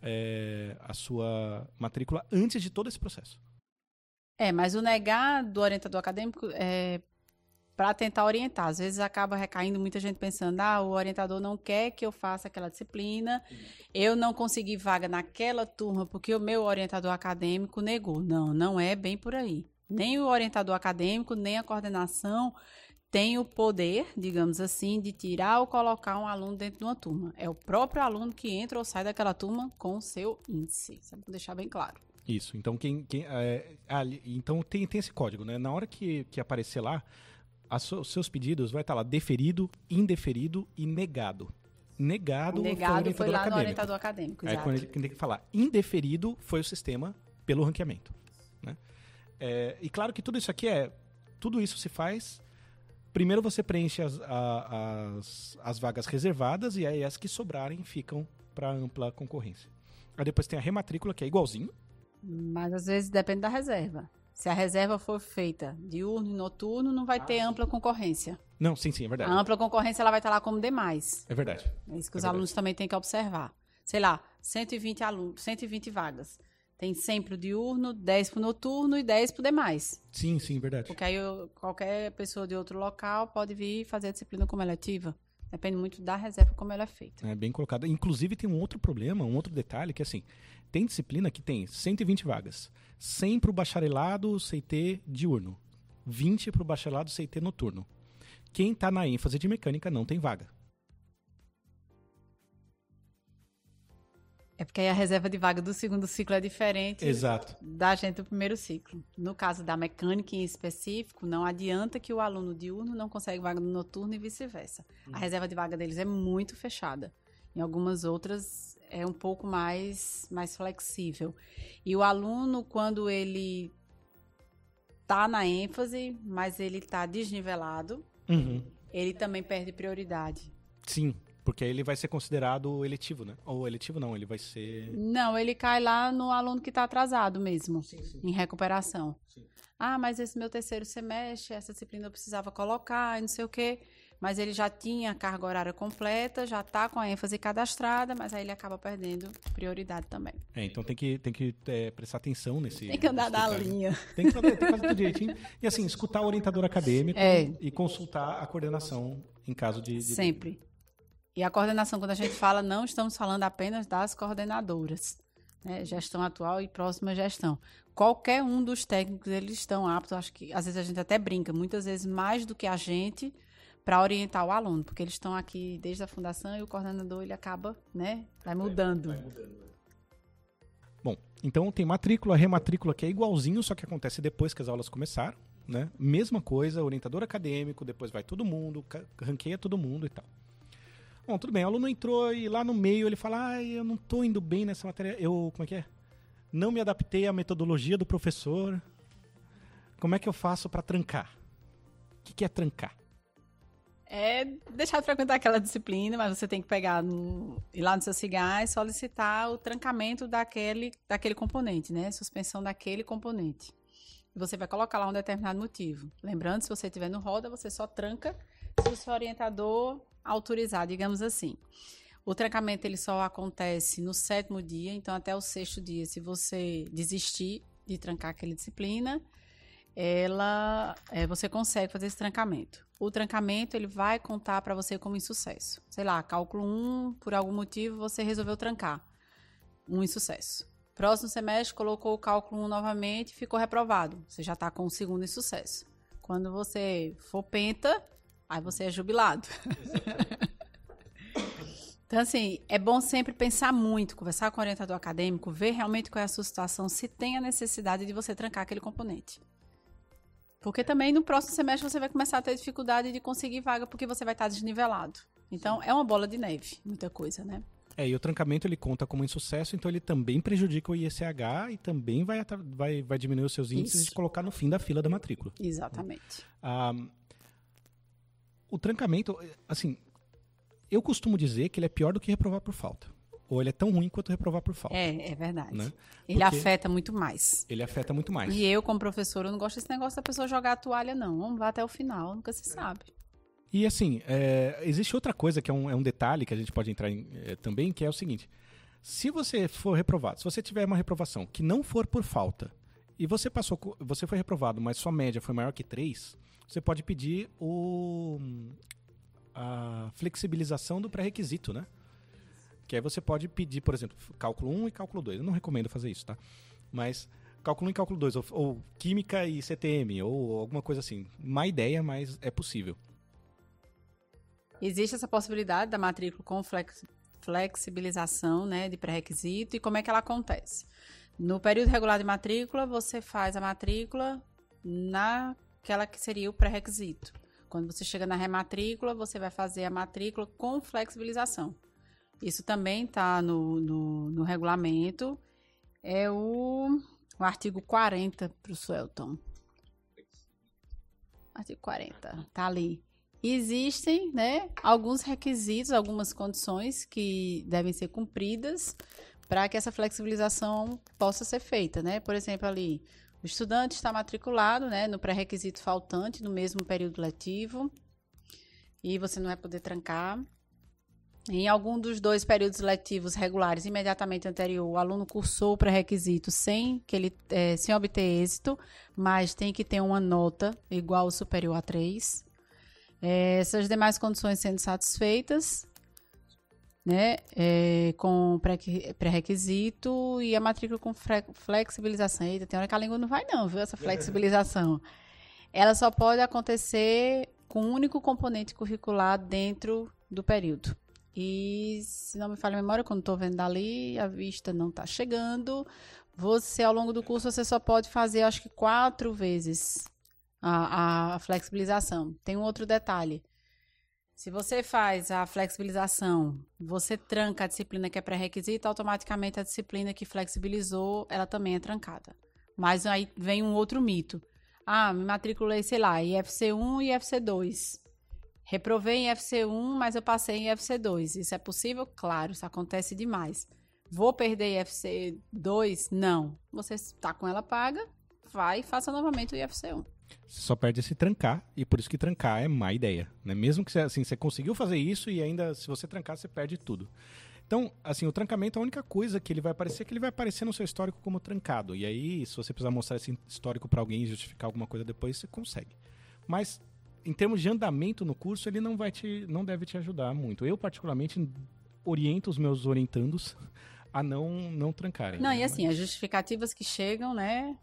é, a sua matrícula antes de todo esse processo. É, mas o negar do orientador acadêmico é para tentar orientar. Às vezes acaba recaindo muita gente pensando: ah, o orientador não quer que eu faça aquela disciplina, eu não consegui vaga naquela turma porque o meu orientador acadêmico negou. Não, não é bem por aí. Nem o orientador acadêmico, nem a coordenação tem o poder, digamos assim, de tirar ou colocar um aluno dentro de uma turma. É o próprio aluno que entra ou sai daquela turma com o seu índice. Só para deixar bem claro. Isso. Então, quem, quem, é, então tem, tem esse código, né? Na hora que, que aparecer lá, os seus pedidos vai estar lá deferido, indeferido e negado. Negado, O foi o negado orientador foi lá no acadêmico. orientador acadêmico. Aí exato. quando ele tem que falar indeferido foi o sistema pelo ranqueamento. Né? É, e claro que tudo isso aqui é. Tudo isso se faz. Primeiro você preenche as, a- as, as vagas reservadas e aí as que sobrarem ficam para ampla concorrência. Aí depois tem a rematrícula, que é igualzinho. Mas às vezes depende da reserva. Se a reserva for feita diurno e noturno, não vai Ah, ter ampla concorrência. Não, sim, sim, é A verdade. ampla concorrência ela vai estar lá como demais. É verdade. É isso que É os verdade. alunos também têm que observar. Sei lá, 120 alunos, 120 vagas. Tem 100 para o diurno, 10 para o noturno e 10 para o demais. Sim, sim, verdade. Porque aí eu- qualquer pessoa de outro local pode vir fazer a disciplina como eletiva. Depende muito da reserva, como ela é feita. É bem colocado. Inclusive, tem um outro problema, um outro detalhe, que assim, tem disciplina que tem 120 vagas. 100 para o bacharelado CT diurno. 20 para o bacharelado CT noturno. Quem está na ênfase de mecânica não tem vaga. É porque aí a reserva de vaga do segundo ciclo é diferente Exato. da gente do primeiro ciclo. No caso da mecânica em específico, não adianta que o aluno diurno não consegue vaga no noturno e vice-versa. A reserva de vaga deles é muito fechada. Em algumas outras é um pouco mais, mais flexível. E o aluno, quando ele está na ênfase, mas ele está desnivelado, Uhum. ele também perde prioridade. Sim, porque aí ele vai ser considerado eletivo, né? Ou eletivo não, ele vai ser. Não, ele cai lá no aluno que está atrasado mesmo, em recuperação. Sim. Ah, mas esse meu terceiro semestre, essa disciplina eu precisava colocar, e não sei o quê. Mas ele já tinha a carga horária completa, já está com a ênfase cadastrada, mas aí ele acaba perdendo prioridade também. É, então tem que, tem que é, prestar atenção nesse. Tem que andar na linha. Tem que fazer, tem que fazer tudo direitinho. E assim, escutar o orientador acadêmico É. e consultar a coordenação em caso de. de- Sempre. E a coordenação, quando a gente fala, não estamos falando apenas das coordenadoras. né? Gestão atual e próxima gestão. Qualquer um dos técnicos, eles estão aptos, acho que às vezes a gente até brinca, muitas vezes mais do que a gente, para orientar o aluno, porque eles estão aqui desde a fundação e o coordenador ele acaba, né, vai mudando. Bom, então tem matrícula, rematrícula que é igualzinho, só que acontece depois que as aulas começaram, né? Mesma coisa, orientador acadêmico, depois vai todo mundo, ranqueia todo mundo e tal. Bom, tudo bem, o aluno entrou e lá no meio ele fala, ah, eu não tô indo bem nessa matéria, eu, como é que é? Não me adaptei à metodologia do professor, como é que eu faço para trancar? O que, que é trancar? É deixar de frequentar aquela disciplina, mas você tem que pegar no, ir lá no seu cigar e solicitar o trancamento daquele, daquele componente, né? Suspensão daquele componente. Você vai colocar lá um determinado motivo. Lembrando, se você estiver no roda, você só tranca se o seu orientador autorizar, digamos assim. O trancamento ele só acontece no sétimo dia, então até o sexto dia, se você desistir de trancar aquela disciplina, ela é, você consegue fazer esse trancamento. O trancamento ele vai contar para você como insucesso. Sei lá, cálculo 1, por algum motivo você resolveu trancar. Um insucesso. Próximo semestre colocou o cálculo 1 novamente e ficou reprovado. Você já está com o segundo insucesso. Quando você for penta, aí você é jubilado. [LAUGHS] Então, assim, é bom sempre pensar muito, conversar com o orientador acadêmico, ver realmente qual é a sua situação, se tem a necessidade de você trancar aquele componente. Porque também no próximo semestre você vai começar a ter dificuldade de conseguir vaga porque você vai estar desnivelado. Então, é uma bola de neve, muita coisa, né? É, e o trancamento ele conta como insucesso, então ele também prejudica o ISH e também vai, vai, vai diminuir os seus índices Isso. de colocar no fim da fila da matrícula. Exatamente. Ah, o trancamento, assim, eu costumo dizer que ele é pior do que reprovar por falta. Ou ele é tão ruim quanto reprovar por falta. É, é verdade. Né? Ele afeta muito mais. Ele afeta muito mais. E eu, como professora, eu não gosto desse negócio da pessoa jogar a toalha, não. Vamos lá até o final, nunca se sabe. E assim, é, existe outra coisa que é um, é um detalhe que a gente pode entrar em, é, também, que é o seguinte: se você for reprovado, se você tiver uma reprovação que não for por falta e você passou, você foi reprovado, mas sua média foi maior que 3, você pode pedir o a flexibilização do pré-requisito, né? Que aí você pode pedir, por exemplo, cálculo 1 e cálculo 2. Eu não recomendo fazer isso, tá? Mas cálculo 1 e cálculo 2, ou, ou química e CTM, ou alguma coisa assim. Má ideia, mas é possível. Existe essa possibilidade da matrícula com flex- flexibilização né, de pré-requisito e como é que ela acontece? No período regular de matrícula, você faz a matrícula naquela que seria o pré-requisito. Quando você chega na rematrícula, você vai fazer a matrícula com flexibilização. Isso também está no, no, no regulamento. É o, o artigo 40 para o Suelton. Artigo 40, tá ali. Existem, né, alguns requisitos, algumas condições que devem ser cumpridas para que essa flexibilização possa ser feita, né? Por exemplo, ali, o estudante está matriculado, né, no pré-requisito faltante no mesmo período letivo e você não vai poder trancar. Em algum dos dois períodos letivos regulares imediatamente anterior, o aluno cursou o pré-requisito sem que ele eh, sem obter êxito, mas tem que ter uma nota igual ou superior a 3. É, essas demais condições sendo satisfeitas, né, é, com pré-requisito e a matrícula com flexibilização. Eita, tem hora que a língua não vai não, viu, essa flexibilização. Ela só pode acontecer com um único componente curricular dentro do período. E, se não me falha a memória, quando estou vendo dali, a vista não está chegando. Você, ao longo do curso, você só pode fazer, acho que quatro vezes a, a flexibilização. Tem um outro detalhe. Se você faz a flexibilização, você tranca a disciplina que é pré-requisito, automaticamente a disciplina que flexibilizou, ela também é trancada. Mas aí vem um outro mito. Ah, me matriculei, sei lá, IFC1 e IFC2. Reprovei em FC1, mas eu passei em FC2. Isso é possível? Claro, isso acontece demais. Vou perder IFC2? Não. Você está com ela paga, vai e faça novamente o IFC1. Você só perde se trancar, e por isso que trancar é má ideia. Né? Mesmo que você, assim, você conseguiu fazer isso e ainda, se você trancar, você perde tudo. Então, assim, o trancamento, a única coisa que ele vai aparecer é que ele vai aparecer no seu histórico como trancado. E aí, se você precisar mostrar esse histórico para alguém e justificar alguma coisa depois, você consegue. Mas, em termos de andamento no curso, ele não vai te, não deve te ajudar muito. Eu, particularmente, oriento os meus orientandos [LAUGHS] a não, não trancarem. Não, né? e assim, Mas... as justificativas que chegam, né,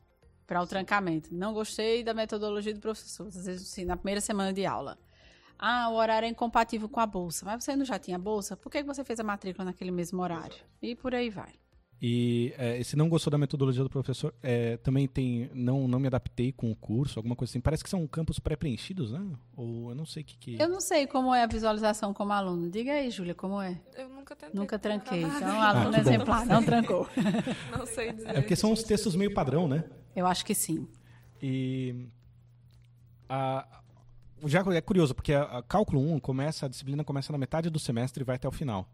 para o trancamento. Não gostei da metodologia do professor. Às vezes, assim, na primeira semana de aula. Ah, o horário é incompatível com a bolsa. Mas você não já tinha bolsa? Por que você fez a matrícula naquele mesmo horário? E por aí vai. E é, se não gostou da metodologia do professor, é, também tem. Não, não me adaptei com o curso, alguma coisa assim. Parece que são campos pré-preenchidos, né? Ou eu não sei o que, que. Eu não sei como é a visualização como aluno. Diga aí, Júlia, como é? Eu nunca tentei. Nunca tranquei. Então, aluno ah, exemplar, não trancou. [LAUGHS] não sei dizer. É porque são os textos meio padrão, né? Eu acho que sim. E. A, já é curioso, porque a, a cálculo 1 começa, a disciplina começa na metade do semestre e vai até o final.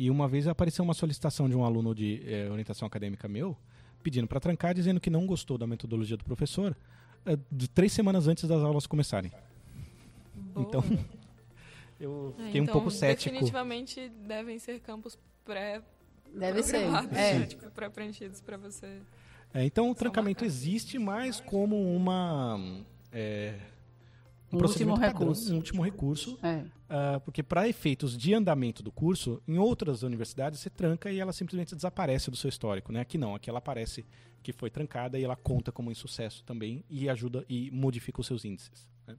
E uma vez apareceu uma solicitação de um aluno de é, orientação acadêmica meu, pedindo para trancar, dizendo que não gostou da metodologia do professor, é, de três semanas antes das aulas começarem. Boa. Então, [LAUGHS] eu é, fiquei então, um pouco cético. Definitivamente devem ser campos pré Deve ser. É. Tipo, pré-preenchidos para você. É, então, o trancamento existe mais como uma. É, um, um último padrão, recurso. Um último recurso. É. Uh, porque para efeitos de andamento do curso, em outras universidades você tranca e ela simplesmente desaparece do seu histórico. Né? Aqui não, aqui ela aparece que foi trancada e ela conta como insucesso também e ajuda e modifica os seus índices. Né?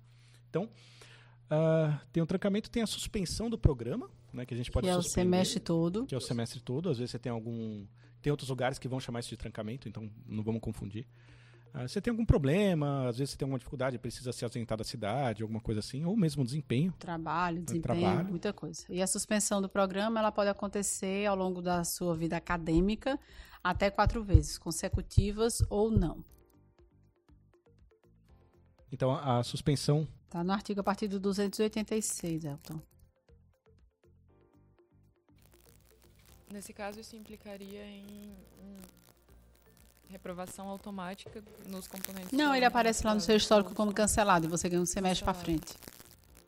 Então, uh, tem o trancamento, tem a suspensão do programa, né, que a gente pode Que é o semestre todo. Que é o semestre todo. Às vezes você tem algum... Tem outros lugares que vão chamar isso de trancamento, então não vamos confundir. Ah, você tem algum problema, às vezes você tem alguma dificuldade, precisa se ausentar da cidade, alguma coisa assim, ou mesmo desempenho. Trabalho, né, desempenho, trabalho. muita coisa. E a suspensão do programa, ela pode acontecer ao longo da sua vida acadêmica até quatro vezes, consecutivas ou não. Então, a suspensão... Está no artigo a partir do 286, Elton. Nesse caso, isso implicaria em reprovação automática nos componentes. Não, ele aparece lá no seu histórico como cancelado e você ganha um semestre para frente.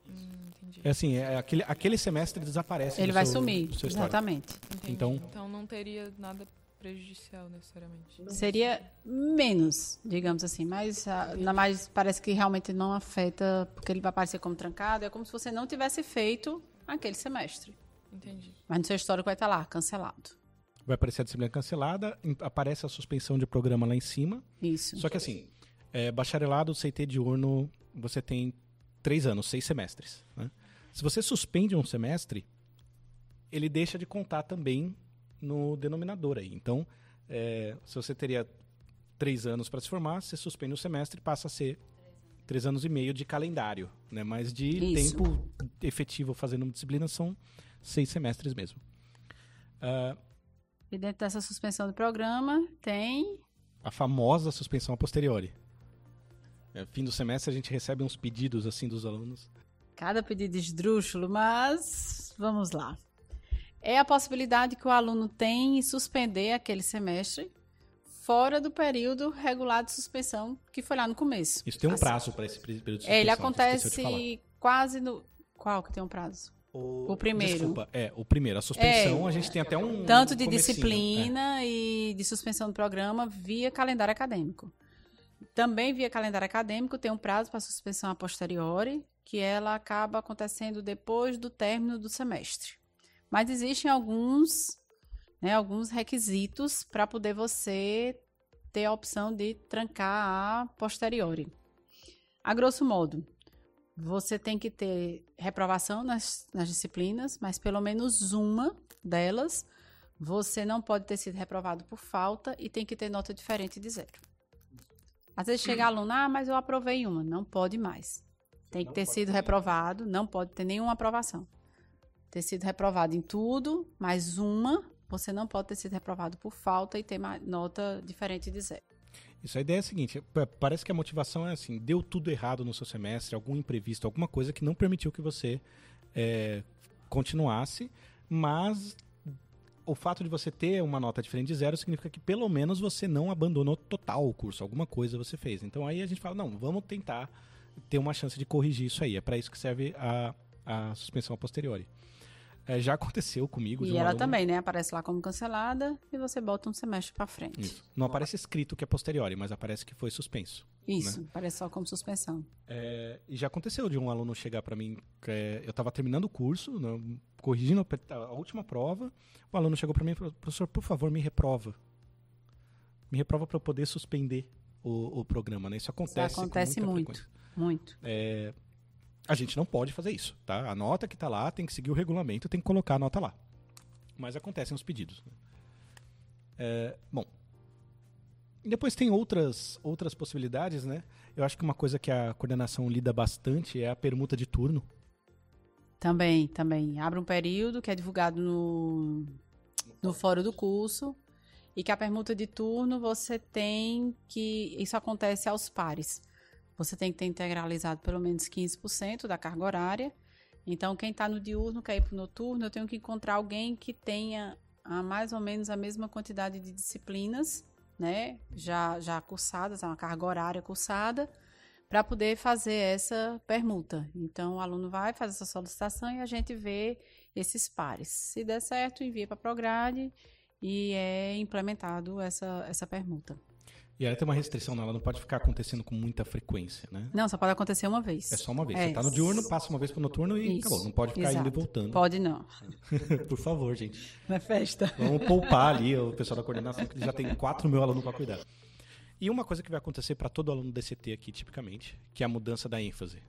Hum, é assim, é aquele, aquele semestre desaparece. Ele vai seu, sumir, exatamente. Então, então não teria nada prejudicial necessariamente. Seria menos, digamos assim, mas ah, na mais parece que realmente não afeta porque ele vai aparecer como trancado. É como se você não tivesse feito aquele semestre. Entendi. Mas no seu histórico vai estar lá, cancelado vai aparecer a disciplina cancelada, aparece a suspensão de programa lá em cima. Isso. Só que assim, é, bacharelado, CT diurno, você tem três anos, seis semestres. Né? Se você suspende um semestre, ele deixa de contar também no denominador aí. Então, é, se você teria três anos para se formar, você suspende um semestre passa a ser três anos e meio de calendário, né? Mas de Isso. tempo efetivo fazendo uma disciplina são seis semestres mesmo. Uh, e dentro dessa suspensão do programa tem. A famosa suspensão a posteriori. É, fim do semestre a gente recebe uns pedidos assim dos alunos. Cada pedido esdrúxulo, mas vamos lá. É a possibilidade que o aluno tem em suspender aquele semestre fora do período regular de suspensão que foi lá no começo. Isso tem um assim. prazo para esse período de suspensão. É, ele acontece quase no. Qual que tem um prazo? O, o primeiro. Desculpa, é, o primeiro. A suspensão, é, a gente tem até um. Tanto de disciplina é. e de suspensão do programa via calendário acadêmico. Também via calendário acadêmico tem um prazo para suspensão a posteriori, que ela acaba acontecendo depois do término do semestre. Mas existem alguns, né, alguns requisitos para poder você ter a opção de trancar a posteriori. A grosso modo, você tem que ter reprovação nas, nas disciplinas, mas pelo menos uma delas você não pode ter sido reprovado por falta e tem que ter nota diferente de zero. Às vezes chega aluno, ah, mas eu aprovei uma. Não pode mais. Tem que ter sido reprovado, não pode ter nenhuma aprovação. Ter sido reprovado em tudo, mais uma, você não pode ter sido reprovado por falta e ter nota diferente de zero. Isso, a ideia é a seguinte, parece que a motivação é assim, deu tudo errado no seu semestre, algum imprevisto, alguma coisa que não permitiu que você é, continuasse, mas o fato de você ter uma nota diferente de zero significa que pelo menos você não abandonou total o curso, alguma coisa você fez. Então aí a gente fala, não, vamos tentar ter uma chance de corrigir isso aí. É para isso que serve a, a suspensão a posteriori. É, já aconteceu comigo. E ela aluno... também, né? Aparece lá como cancelada e você bota um semestre para frente. Isso. Não aparece escrito que é posteriori, mas aparece que foi suspenso. Isso, né? aparece só como suspensão. É, e já aconteceu de um aluno chegar para mim, é, eu estava terminando o curso, né, corrigindo a última prova, o aluno chegou para mim e falou, professor, por favor, me reprova. Me reprova para eu poder suspender o, o, programa, né? Isso acontece, Isso acontece muito, muito. É, a gente não pode fazer isso, tá? A nota que está lá tem que seguir o regulamento, tem que colocar a nota lá. Mas acontecem os pedidos. Né? É, bom, depois tem outras, outras possibilidades, né? Eu acho que uma coisa que a coordenação lida bastante é a permuta de turno. Também, também. Abre um período que é divulgado no, no fórum do curso e que a permuta de turno você tem que. Isso acontece aos pares. Você tem que ter integralizado pelo menos 15% da carga horária. Então, quem está no diurno quer ir para o noturno, eu tenho que encontrar alguém que tenha a ah, mais ou menos a mesma quantidade de disciplinas, né? Já, já cursadas, uma carga horária cursada, para poder fazer essa permuta. Então, o aluno vai fazer essa solicitação e a gente vê esses pares. Se der certo, envia para a Prograde e é implementado essa, essa permuta. E ela tem uma restrição, ela não pode ficar acontecendo com muita frequência, né? Não, só pode acontecer uma vez. É só uma vez. É. Você tá no diurno, passa uma vez pro noturno e Isso. acabou. Não pode ficar Exato. indo e voltando. Pode não. [LAUGHS] Por favor, gente. Não é festa. Vamos poupar ali o pessoal da coordenação, que já tem 4 mil alunos para cuidar. E uma coisa que vai acontecer para todo aluno DCT aqui, tipicamente, que é a mudança da ênfase.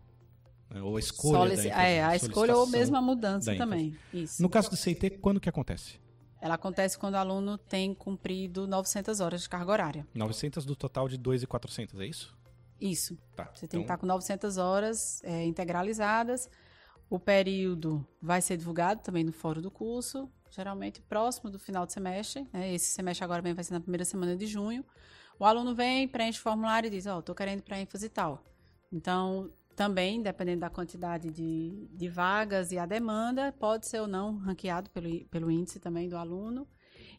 Né? Ou a escolha Solici da ênfase. É, a escolha ou mesmo a mudança também. Isso. No caso do CIT, quando que acontece? Ela acontece quando o aluno tem cumprido 900 horas de carga horária. 900 do total de 2.400, é isso? Isso. Tá, Você tem que estar então com 900 horas é, integralizadas. O período vai ser divulgado também no fórum do curso, geralmente próximo do final do semestre. Né? Esse semestre agora vai ser na primeira semana de junho. O aluno vem, preenche o formulário e diz, ó, oh, estou querendo para ênfase e tal. Então, também, dependendo da quantidade de, de vagas e a demanda, pode ser ou não ranqueado pelo, pelo índice também do aluno.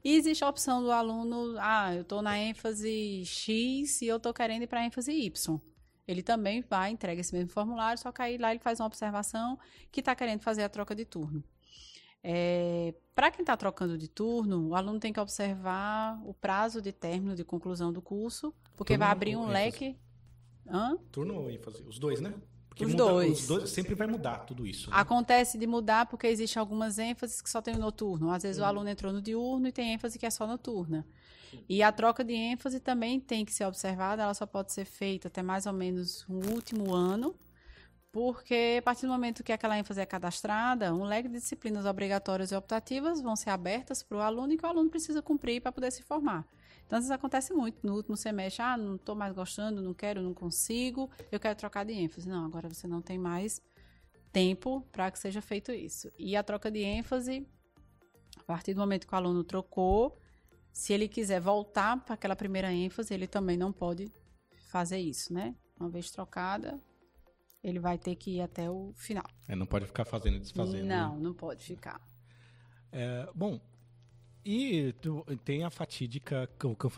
E existe a opção do aluno, ah, eu estou na ênfase X e eu estou querendo ir para a ênfase Y. Ele também vai, entrega esse mesmo formulário, só que aí lá ele faz uma observação que está querendo fazer a troca de turno. É, para quem está trocando de turno, o aluno tem que observar o prazo de término de conclusão do curso, porque turno vai abrir um leque. Hã? Turno ou ênfase? Os dois, né? Porque os, muda, dois. os dois. Sempre vai mudar tudo isso. Né? Acontece de mudar porque existem algumas ênfases que só tem o noturno. Às vezes hum. o aluno entrou no diurno e tem ênfase que é só noturna. Sim. E a troca de ênfase também tem que ser observada, ela só pode ser feita até mais ou menos um último ano, porque a partir do momento que aquela ênfase é cadastrada, um leque de disciplinas obrigatórias e optativas vão ser abertas para o aluno e que o aluno precisa cumprir para poder se formar. Então, às vezes acontece muito no último semestre, ah, não estou mais gostando, não quero, não consigo, eu quero trocar de ênfase. Não, agora você não tem mais tempo para que seja feito isso. E a troca de ênfase, a partir do momento que o aluno trocou, se ele quiser voltar para aquela primeira ênfase, ele também não pode fazer isso, né? Uma vez trocada, ele vai ter que ir até o final. É, não pode ficar fazendo e desfazendo. Não, né? não pode ficar. É, bom, e tu, tem a fatídica, o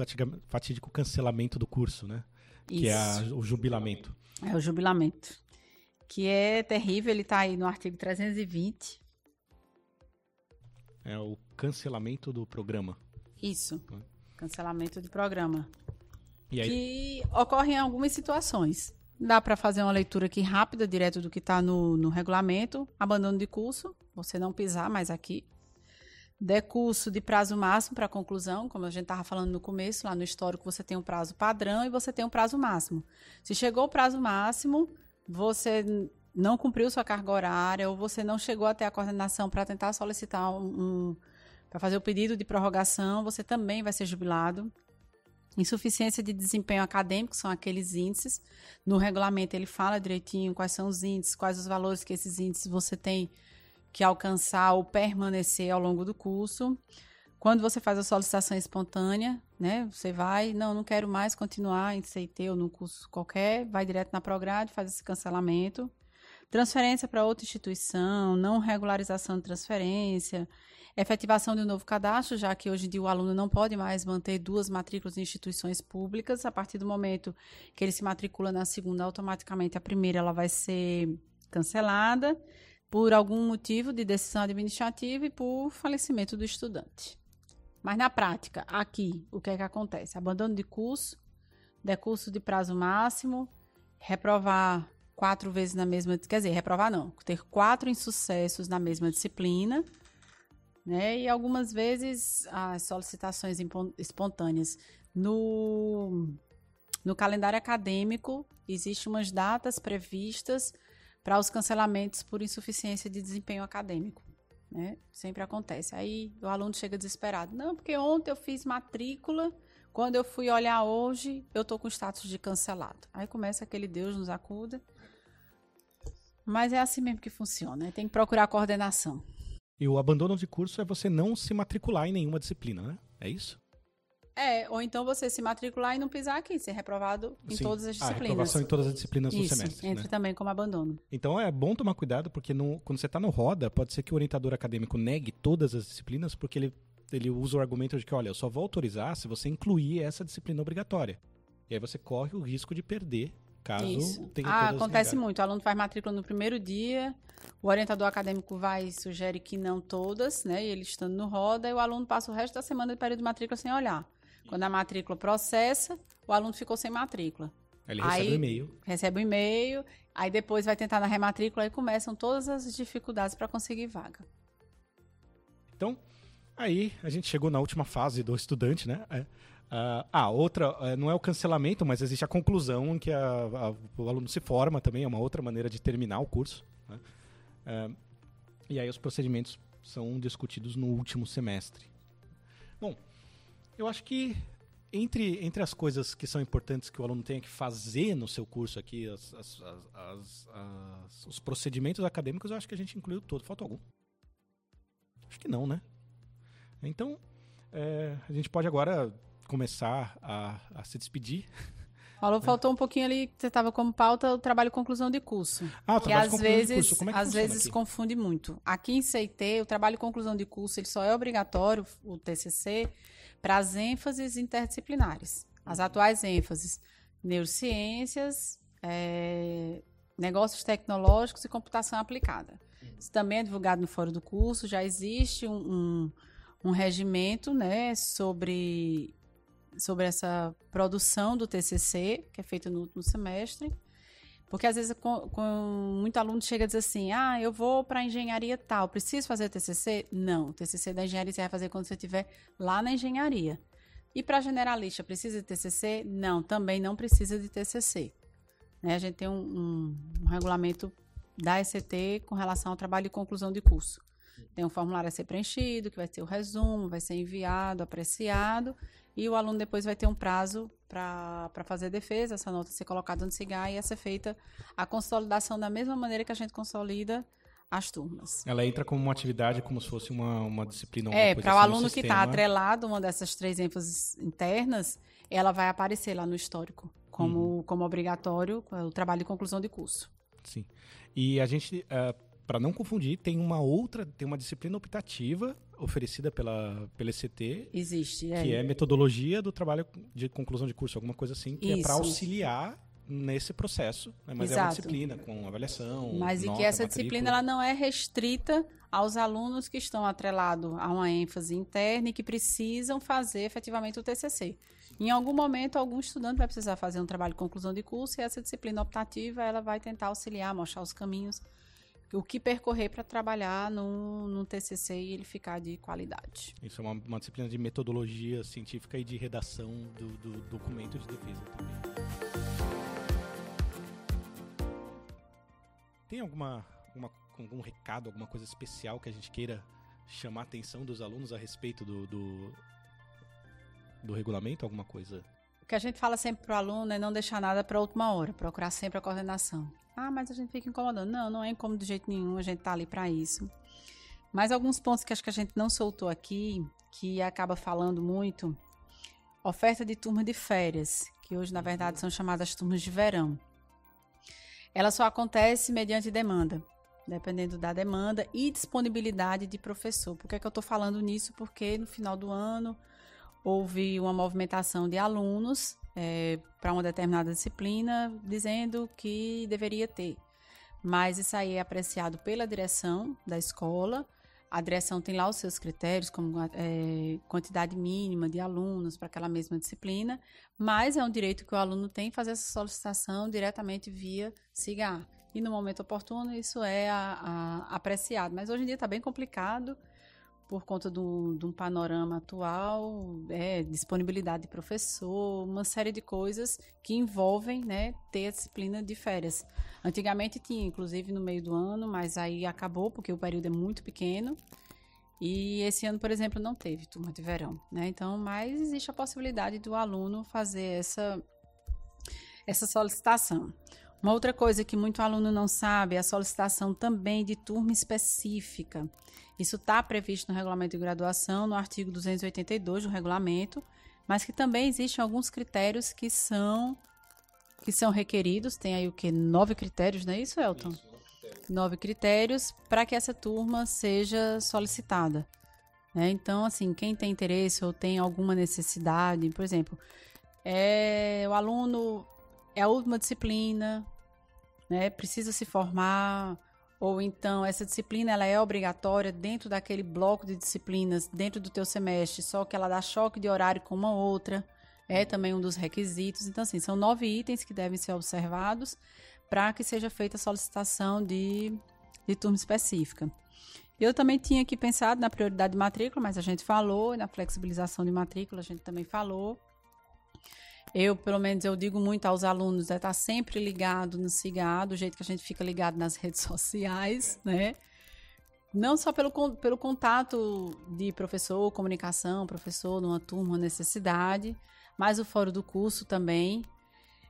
fatídico cancelamento do curso, né? Isso. Que é a, o jubilamento. É o jubilamento. Que é terrível, ele está aí no artigo 320. É o cancelamento do programa. Isso. Cancelamento do programa. que ocorrem em algumas situações. Dá para fazer uma leitura aqui rápida, direto do que está no, no regulamento. Abandono de curso, você não pisar mais aqui. Decurso de prazo máximo para conclusão, como a gente estava falando no começo, lá no histórico você tem um prazo padrão e você tem um prazo máximo. Se chegou o prazo máximo, você não cumpriu sua carga horária ou você não chegou até a coordenação para tentar solicitar um, um para fazer o pedido de prorrogação, você também vai ser jubilado. Insuficiência de desempenho acadêmico são aqueles índices. No regulamento ele fala direitinho quais são os índices, quais os valores que esses índices você tem que alcançar ou permanecer ao longo do curso. Quando você faz a solicitação espontânea, né, você vai, não, não quero mais continuar em CIT ou no curso qualquer, vai direto na Prograde, faz esse cancelamento. Transferência para outra instituição, não regularização de transferência, efetivação de um novo cadastro, já que hoje em dia o aluno não pode mais manter duas matrículas em instituições públicas. A partir do momento que ele se matricula na segunda, automaticamente a primeira ela vai ser cancelada por algum motivo de decisão administrativa e por falecimento do estudante. Mas na prática, aqui, o que é que acontece? Abandono de curso, decurso de prazo máximo, reprovar quatro vezes na mesma, quer dizer, reprovar não, ter quatro insucessos na mesma disciplina, né? E algumas vezes as solicitações espontâneas no no calendário acadêmico existem umas datas previstas para os cancelamentos por insuficiência de desempenho acadêmico. Né? Sempre acontece. Aí o aluno chega desesperado. Não, porque ontem eu fiz matrícula, quando eu fui olhar hoje, eu estou com status de cancelado. Aí começa aquele Deus nos acuda. Mas é assim mesmo que funciona, né? tem que procurar coordenação. E o abandono de curso é você não se matricular em nenhuma disciplina, né? É isso? É, ou então você se matricular e não pisar aqui, ser reprovado em Sim. todas as Ah, disciplinas. reprovação em todas as disciplinas Isso, do semestre. entra né? também como abandono. Então é bom tomar cuidado, porque no- quando você está no roda, pode ser que o orientador acadêmico negue todas as disciplinas, porque ele, ele usa o argumento de que, olha, eu só vou autorizar se você incluir essa disciplina obrigatória. E aí você corre o risco de perder, caso Isso. tenha Ah, acontece negadas. muito. O aluno faz matrícula no primeiro dia, o orientador acadêmico vai e sugere que não todas, né? E ele estando no roda, e o aluno passa o resto da semana de período de matrícula sem olhar. Quando a matrícula processa, o aluno ficou sem matrícula. Aí ele recebe Aí- um e-mail. Recebe o e-mail, aí depois vai tentar na rematrícula e começam todas as dificuldades para conseguir vaga. Então, aí a gente chegou na última fase do estudante, né? É, ah, ah, outra, é, não é o cancelamento, mas existe a conclusão em que a- a- o aluno se forma também, é uma outra maneira de terminar o curso. né? É, e aí os procedimentos são discutidos no último semestre. Bom, eu acho que entre, entre as coisas que são importantes que o aluno tenha que fazer no seu curso aqui, as- as- as- os procedimentos acadêmicos, eu acho que a gente incluiu todo. Falta algum? Acho que não, né? Então, é, a gente pode agora começar a, a se despedir. Falou, faltou um pouquinho ali, você estava como pauta o trabalho de conclusão de curso. Ah, o trabalho às conclusão de vezes, curso, como é que às vezes aqui? confunde muito. Aqui em CIT, o trabalho de conclusão de curso ele só é obrigatório, o TCC, para as ênfases interdisciplinares. As atuais ênfases, neurociências, eh, negócios tecnológicos e computação aplicada. Isso também é divulgado no fórum do curso, já existe um, um, um regimento né, sobre, sobre essa produção do TCC, que é feito no último semestre. Porque às vezes com, com muito aluno chega e diz assim: ah, eu vou para engenharia tal, preciso fazer TCC? Não, o TCC da engenharia você vai fazer quando você estiver lá na engenharia. E para generalista, precisa de TCC? Não, também não precisa de TCC. Né? A gente tem um, um, um regulamento da ECT com relação ao trabalho de conclusão de curso. Tem um formulário a ser preenchido, que vai ter o resumo, vai ser enviado, apreciado, e o aluno depois vai ter um prazo para fazer defesa, essa nota ser colocada no CIGAR e ia ser feita a consolidação da mesma maneira que a gente consolida as turmas. Ela entra como uma atividade, como se fosse uma, uma disciplina. É, para o assim no aluno que está atrelado uma dessas três ênfases internas, ela vai aparecer lá no histórico como, como obrigatório é, o trabalho de conclusão de curso. Sim. E a gente, para não confundir, tem uma outra, tem uma disciplina optativa oferecida pela, pela ECT, Existe, é. que é metodologia do trabalho de conclusão de curso, alguma coisa assim, que é para Isso. auxiliar nesse processo, né? mas é uma Exato. disciplina com avaliação. Mas e nota, que essa matrícula. disciplina ela não é restrita aos alunos que estão atrelados a uma ênfase interna e que precisam fazer efetivamente o TCC. Em algum momento, algum estudante vai precisar fazer um trabalho de conclusão de curso e essa disciplina optativa ela vai tentar auxiliar, mostrar os caminhos, o que percorrer para trabalhar no, no TCC e ele ficar de qualidade. Isso é uma, uma disciplina de metodologia científica e de redação do, do documento de defesa também. Tem alguma, alguma, algum recado, alguma coisa especial que a gente queira chamar a atenção dos alunos a respeito do, do, do regulamento? Alguma coisa? O que a gente fala sempre para o aluno é não deixar nada para a última hora, procurar sempre a coordenação. Ah, mas a gente fica incomodando. Não, não é incômodo de jeito nenhum, a gente tá ali para isso. Mas alguns pontos que acho que a gente não soltou aqui, que acaba falando muito, oferta de turma de férias, que hoje na verdade são chamadas turmas de verão. Ela só acontece mediante demanda, dependendo da demanda e disponibilidade de professor. Por que, é que eu estou falando nisso? Porque no final do ano houve uma movimentação de alunos é, para uma determinada disciplina, dizendo que deveria ter. Mas isso aí é apreciado pela direção da escola. A direção tem lá os seus critérios, como é, quantidade mínima de alunos para aquela mesma disciplina, mas é um direito que o aluno tem fazer essa solicitação diretamente via SIGA. E no momento oportuno isso é a, a, apreciado. Mas hoje em dia está bem complicado por conta de um panorama atual, é, disponibilidade de professor, uma série de coisas que envolvem né, ter a disciplina de férias. Antigamente tinha, inclusive, no meio do ano, mas aí acabou porque o período é muito pequeno. E esse ano, por exemplo, não teve turma de verão. Né? Então, mas existe a possibilidade do aluno fazer essa, essa solicitação. Uma outra coisa que muito aluno não sabe é a solicitação também de turma específica. Isso está previsto no regulamento de graduação, no artigo 282 do regulamento, mas que também existem alguns critérios que são que são requeridos. Tem aí o que? Nove critérios, não é isso, Elton? Isso, nove critérios para que essa turma seja solicitada. Né? Então, assim, quem tem interesse ou tem alguma necessidade, por exemplo, é, o aluno é a última disciplina, né? precisa se formar, ou então essa disciplina ela é obrigatória dentro daquele bloco de disciplinas dentro do teu semestre, só que ela dá choque de horário com uma outra, é também um dos requisitos. Então, assim, são nove itens que devem ser observados para que seja feita a solicitação de, de turma específica. Eu também tinha aqui pensado na prioridade de matrícula, mas a gente falou, na flexibilização de matrícula a gente também falou. Eu, pelo menos, eu digo muito aos alunos, é estar tá sempre ligado no CIGA, do jeito que a gente fica ligado nas [LAUGHS] redes sociais, né? Não só pelo, pelo contato de professor, comunicação, professor numa turma, necessidade, mas o fórum do curso também.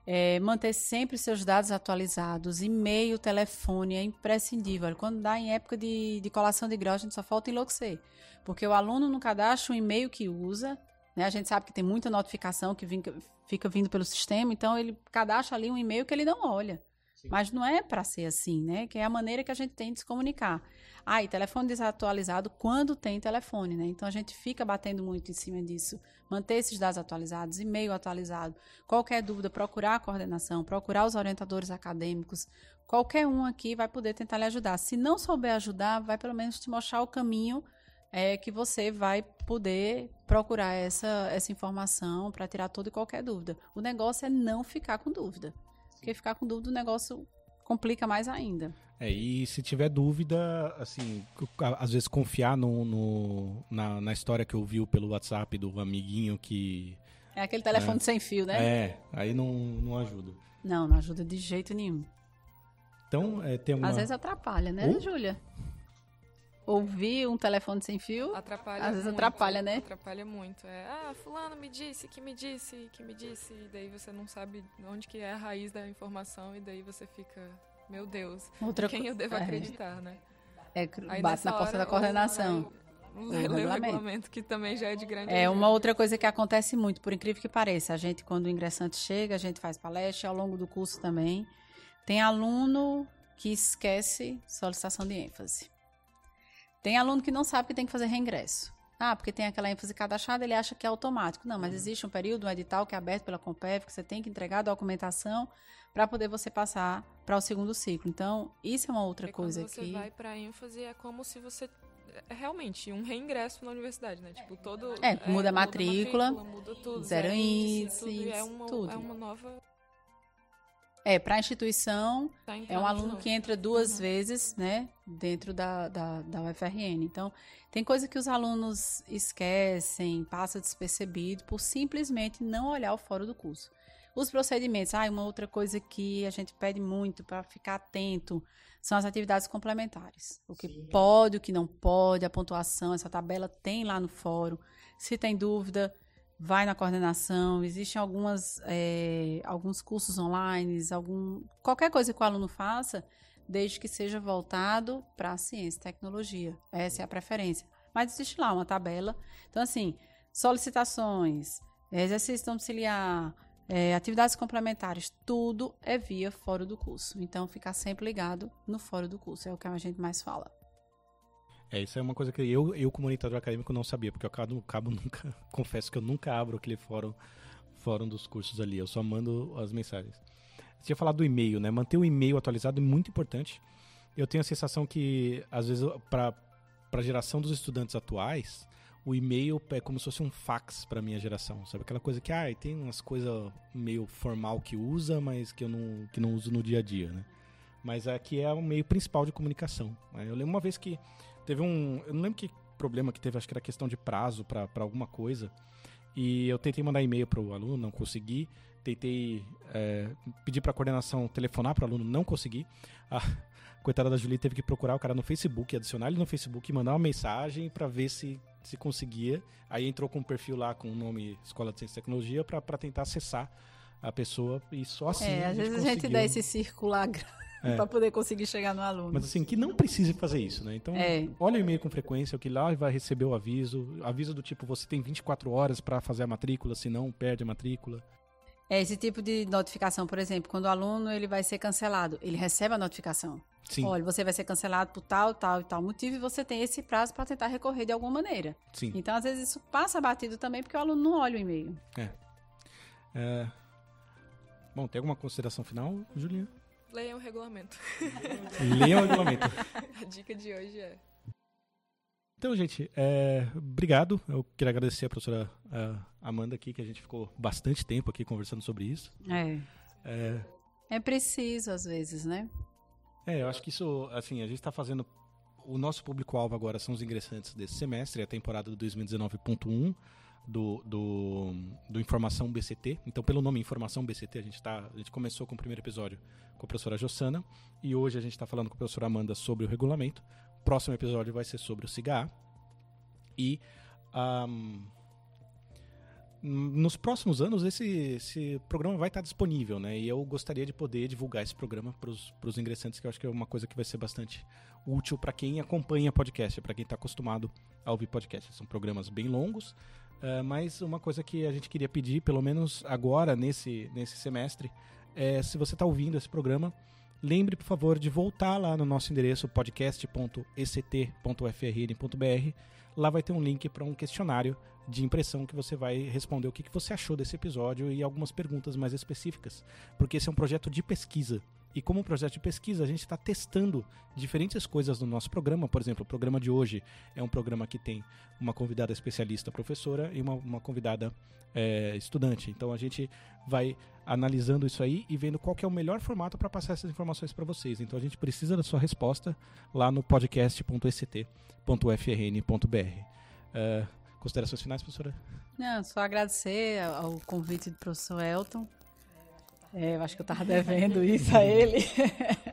É, manter sempre seus dados atualizados, e-mail, telefone, é imprescindível. Quando dá em época de, de colação de grau, a gente só falta enlouquecer. Porque o aluno no cadastro, o e-mail que usa, né, a gente sabe que tem muita notificação que vem, fica vindo pelo sistema, então ele cadastra ali um e-mail que ele não olha. Sim. Mas não é para ser assim, né? Que é a maneira que a gente tem de se comunicar. Ah, e telefone desatualizado quando tem telefone, né? Então a gente fica batendo muito em cima disso. Manter esses dados atualizados, e-mail atualizado. Qualquer dúvida, procurar a coordenação, procurar os orientadores acadêmicos. Qualquer um aqui vai poder tentar lhe ajudar. Se não souber ajudar, vai pelo menos te mostrar o caminho é que você vai poder procurar essa, essa informação para tirar toda e qualquer dúvida. O negócio é não ficar com dúvida. Porque ficar com dúvida o negócio complica mais ainda. É, e se tiver dúvida, assim, às vezes confiar no, no na, na, história que ouviu pelo WhatsApp do amiguinho que. É aquele telefone é, sem fio, né? É, aí não, não ajuda. Não, não ajuda de jeito nenhum. Então, é, tem uma... Às vezes atrapalha, né, uh? Júlia? Ouvir um telefone sem fio, atrapalha às vezes muito, atrapalha, né? Atrapalha muito. É, ah, fulano me disse, que me disse, que me disse, e daí você não sabe onde que é a raiz da informação e daí você fica, meu Deus, Outra quem eu devo é. acreditar, né? É, Aí bate na porta da coordenação. O, [LAUGHS] regulamento. regulamento, que também já é de grande É uma outra coisa que acontece muito, por incrível que pareça. A gente, quando o ingressante chega, a gente faz palestra, ao longo do curso também. Tem aluno que esquece solicitação de ênfase. Tem aluno que não sabe que tem que fazer reingresso. Ah, porque tem aquela ênfase cadastrada, ele acha que é automático. Não, mas uhum. existe um período, um edital que é aberto pela Compev, que você tem que entregar a documentação para poder você passar para o segundo ciclo. Então, isso é uma outra Porque coisa quando você que... vai para ênfase, é como se você é realmente um reingresso na universidade, né? Tipo, todo. É, muda a matrícula, muda, matrícula, muda tudo, zero índice, tudo, é uma, tudo. É uma nova. É, para a instituição, Tá é um aluno que entra duas Uhum. vezes, né, dentro da, da, da UFRN. Então, tem coisa que os alunos esquecem, passa despercebido por simplesmente não olhar o fora do curso. Os procedimentos, ah, uma outra coisa que a gente pede muito para ficar atento são as atividades complementares. O que pode, o que não pode, a pontuação, essa tabela tem lá no fórum. Se tem dúvida, vai na coordenação. Existem algumas, é, alguns cursos online, algum, qualquer coisa que o aluno faça, desde que seja voltado para a ciência e tecnologia. Essa é a preferência. Mas existe lá uma tabela. Então, assim, solicitações, exercício domiciliar, é, atividades complementares, tudo é via fora do curso. Então, ficar sempre ligado no fora do curso, é o que a gente mais fala. É, isso é uma coisa que eu, eu como orientador acadêmico, não sabia, porque eu acabo, cabo [LAUGHS] nunca, confesso que eu nunca abro aquele fórum, fórum dos cursos ali, eu só mando as mensagens. Você tinha falado do e-mail, né? Manter o e-mail atualizado é muito importante. Eu tenho a sensação que, às vezes, para a geração dos estudantes atuais, o e-mail é como se fosse um fax para minha geração, sabe? Aquela coisa que, ah, tem umas coisas meio formal que usa, mas que eu não, que não uso no dia a dia, né? Mas aqui é o meio principal de comunicação. né? Eu lembro uma vez que teve um. Eu não lembro que problema que teve, acho que era questão de prazo para alguma coisa. E eu tentei mandar e-mail para o aluno, não consegui. Tentei é, pedir para a coordenação telefonar para o aluno, não consegui. [LAUGHS] A coitada da Julie teve que procurar o cara no Facebook, adicionar ele no Facebook e mandar uma mensagem para ver se, se conseguia. Aí entrou com um perfil lá com o nome Escola de Ciência e Tecnologia para tentar acessar a pessoa e só assim. é, às gente vezes a gente dá esse circular É. para poder conseguir chegar no aluno. Mas assim, que não precise fazer isso, né? Então, É. olha o e-mail com frequência, que lá vai receber o aviso. Aviso do tipo, você tem 24 horas para fazer a matrícula, senão perde a matrícula. É esse tipo de notificação, por exemplo, quando o aluno ele vai ser cancelado, ele recebe a notificação. Sim, Olha, você vai ser cancelado por tal, tal e tal motivo e você tem esse prazo para tentar recorrer de alguma maneira. sim. Então, às vezes, isso passa batido também porque o aluno não olha o e-mail. É... Bom, tem alguma consideração final, Julinha? Leiam o regulamento. Leiam o regulamento. [LAUGHS] A dica de hoje é. Então, gente, é, obrigado. Eu queria agradecer a professora ah, Amanda aqui, que a gente ficou bastante tempo aqui conversando sobre isso. É. É, É preciso, às vezes, né? É, eu acho que isso, assim, a gente está fazendo. O nosso público-alvo agora são os ingressantes desse semestre, a temporada do 2019.1 do, do, do Informação BCT. Então, pelo nome Informação BCT, a gente, tá, a gente começou com o primeiro episódio com a professora Jossana e hoje a gente está falando com a professora Amanda sobre o regulamento. O próximo episódio vai ser sobre o SIGA. E. ahm, nos próximos anos esse, esse programa vai estar disponível, né? E eu gostaria de poder divulgar esse programa para os ingressantes, que eu acho que é uma coisa que vai ser bastante útil para quem acompanha podcast, para quem está acostumado a ouvir podcast. São programas bem longos, eh, mas uma coisa que a gente queria pedir, pelo menos agora, nesse, nesse semestre, é se você está ouvindo esse programa, lembre, por favor, de voltar lá no nosso endereço podcast.ect.frn.br. Lá vai ter um link para um questionário de impressão que você vai responder o que, que você achou desse episódio e algumas perguntas mais específicas. Porque esse é um projeto de pesquisa. E como projeto de pesquisa, a gente está testando diferentes coisas no nosso programa. Por exemplo, o programa de hoje é um programa que tem uma convidada especialista professora e uma, uma convidada é, estudante. Então a gente vai analisando isso aí e vendo qual é o melhor formato para passar essas informações para vocês. Então a gente precisa da sua resposta lá no podcast.ect.frn.br. É, considerações finais, professora? Não, só agradecer ao convite do professor Elton. É, eu acho que eu estava devendo isso a ele.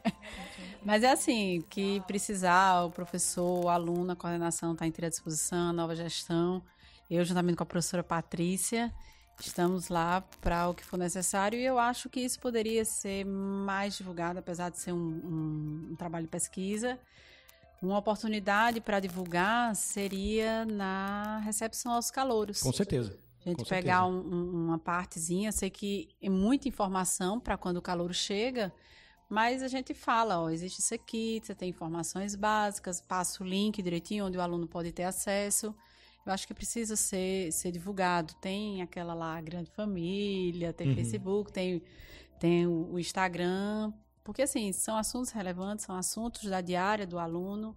[LAUGHS] Mas é assim, que precisar, o professor, o aluno, a coordenação está inteira à disposição, a nova gestão. Eu, juntamente com a professora Patrícia, estamos lá para o que for necessário e eu acho que isso poderia ser mais divulgado, apesar de ser um, um, um trabalho de pesquisa. Uma oportunidade para divulgar seria na recepção aos calouros. Com certeza. A gente Com pegar um- um- uma partezinha, sei que é muita informação para quando o calor chega, mas a gente fala, ó, existe isso aqui, você tem informações básicas, passa o link direitinho onde o aluno pode ter acesso. Eu acho que precisa ser, ser divulgado. Tem aquela lá, Grande Família, tem Uhum. Facebook, tem, tem o, o Instagram, porque assim, são assuntos relevantes, são assuntos da diária do aluno.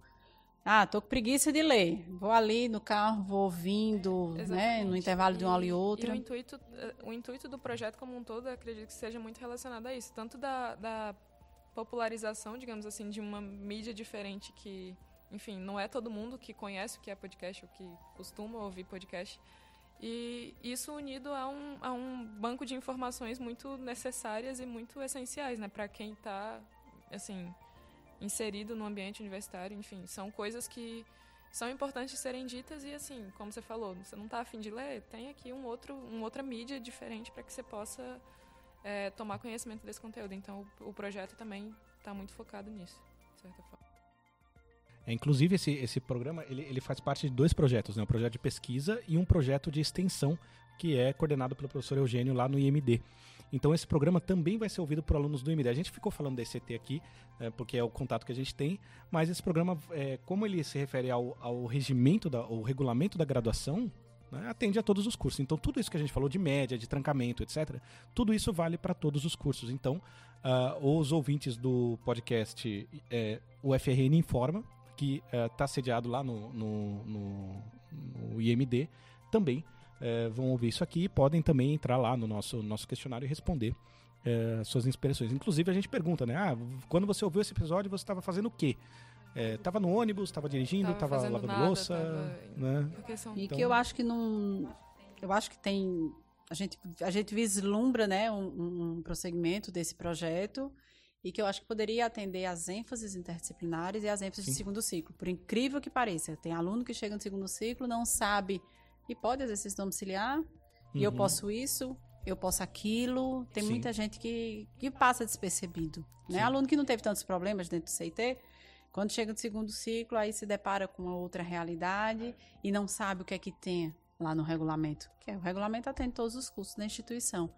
Ah, tô com preguiça de ler. Vou ali no carro, vou ouvindo, né, no intervalo de uma aula e E outra. o intuito, eh, o intuito do projeto como um todo, acredito que seja muito relacionado a isso. Tanto da, da popularização, digamos assim, de uma mídia diferente que, enfim, não é todo mundo que conhece o que é podcast ou que costuma ouvir podcast. E isso unido a um, a um banco de informações muito necessárias e muito essenciais, né, para quem está, assim, inserido no ambiente universitário. Enfim, são coisas que são importantes de serem ditas e assim, como você falou, você não está afim de ler, tem aqui um outro, uma outra mídia diferente para que você possa é, tomar conhecimento desse conteúdo. Então, o, o projeto também está muito focado nisso, de certa forma. É, inclusive, esse, esse programa ele, ele faz parte de dois projetos, né? um projeto de pesquisa e um projeto de extensão, que é coordenado pelo professor Eugênio lá no IMD. Então, esse programa também vai ser ouvido por alunos do IMD. A gente ficou falando da ECT aqui, né, porque é o contato que a gente tem, mas esse programa, é, como ele se refere ao, ao regimento, da, ao regulamento da graduação, né, atende a todos os cursos. Então, tudo isso que a gente falou de média, de trancamento, etc., tudo isso vale para todos os cursos. Então, ah, os ouvintes do podcast é, o FRN Informa, que está sediado lá no, no, no- no IMD, também eh, vão ouvir isso aqui e podem também entrar lá no nosso, nosso questionário e responder eh, suas inspirações. Inclusive, a gente pergunta, né? Ah, quando você ouviu esse episódio, você estava fazendo o quê? Estava no ônibus, estava dirigindo, Tava estava lavando nada, louça, tava- né? E Então- que eu acho que não. Eu acho que tem. A gente, a gente vislumbra né, um, um prosseguimento desse projeto e que eu acho que poderia atender às ênfases interdisciplinares e às ênfases Sim. de segundo ciclo. Por incrível que pareça, tem aluno que chega no segundo ciclo, não sabe e pode exercício domiciliar, e eu Uhum. posso isso, eu posso aquilo. Tem Sim. muita gente que, que passa despercebido. Né? Sim. Aluno que não teve tantos problemas dentro do CIT, quando chega no segundo ciclo, aí se depara com uma outra realidade e não sabe o que é que tem lá no regulamento. Que é, o regulamento atende todos os cursos da instituição.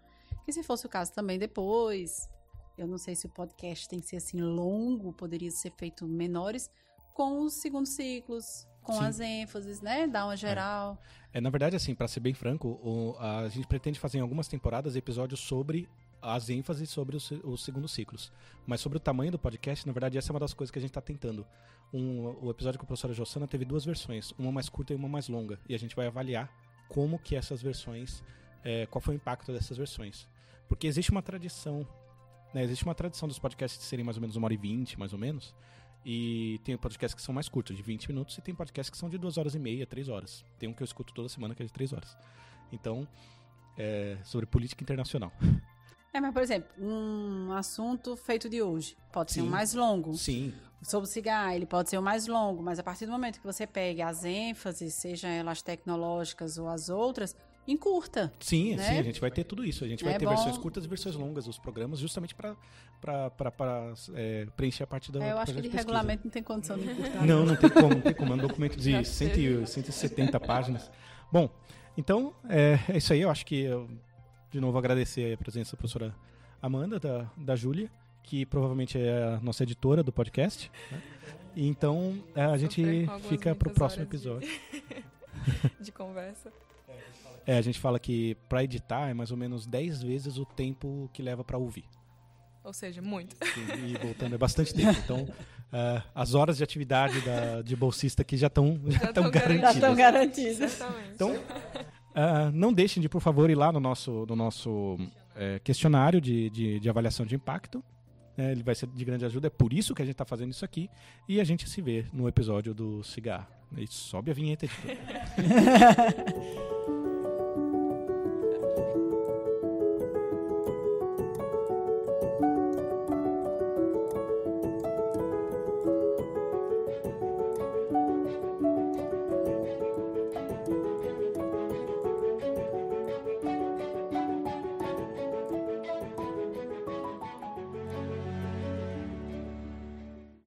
Que se fosse o caso também depois, eu não sei se o podcast tem que ser assim longo, poderia ser feito menores, com os segundos ciclos, com Sim. as ênfases, né? Dar uma geral. É, na verdade, assim, para ser bem franco, o- a gente pretende fazer em algumas temporadas episódios sobre as ênfases sobre os, os segundos ciclos. Mas sobre o tamanho do podcast, na verdade, essa é uma das coisas que a gente está tentando. Um, o episódio com a professora Jossana teve duas versões, uma mais curta e uma mais longa. E a gente vai avaliar como que essas versões, é, qual foi o impacto dessas versões. Porque existe uma tradição, né, existe uma tradição dos podcasts serem mais ou menos uma hora e vinte, mais ou menos. E tem podcasts que são mais curtos, de 20 minutos, e tem podcasts que são de duas horas e meia, três horas. Tem um que eu escuto toda semana que é de três horas. Então, é sobre política internacional. É, mas, por exemplo, um assunto feito de hoje pode ser Sim. um mais longo. Sim, Sobre o cigarro, ele pode ser o mais longo, mas a partir do momento que você pegue as ênfases, seja elas tecnológicas ou as outras, encurta. sim, Né? sim, a gente vai ter tudo isso. A gente vai É ter bom. versões curtas e versões longas dos programas, justamente para é, preencher a parte da É, eu do acho que de pesquisa. regulamento não tem condição de encurtar. Não, não tem como, não tem como. É um documento de [LAUGHS] Já 100, teve. 170 páginas. Bom, então é, é isso aí. Eu acho que, eu, de novo, agradecer a presença da professora Amanda, da, da Júlia, que provavelmente é a nossa editora do podcast. né? E Então, é, a gente fica pro muitas próximo horas de- episódio. [LAUGHS] de conversa. É, [LAUGHS] a gente fala que para editar é mais ou menos 10 vezes o tempo que leva para ouvir. Ou seja, muito. E, e voltando, é bastante tempo. [LAUGHS] Então, ah, as horas de atividade da, de bolsista aqui já estão [LAUGHS] já Já estão tão Já garantidas. estão garantidas. Exatamente. Então, ah, não deixem de, por favor, ir lá no nosso, no nosso eh, questionário de, de, de avaliação de impacto. né? ele vai ser de grande ajuda, é por isso que a gente está fazendo isso aqui. E a gente se vê no episódio do cigarro. E sobe a vinheta. editor. [LAUGHS]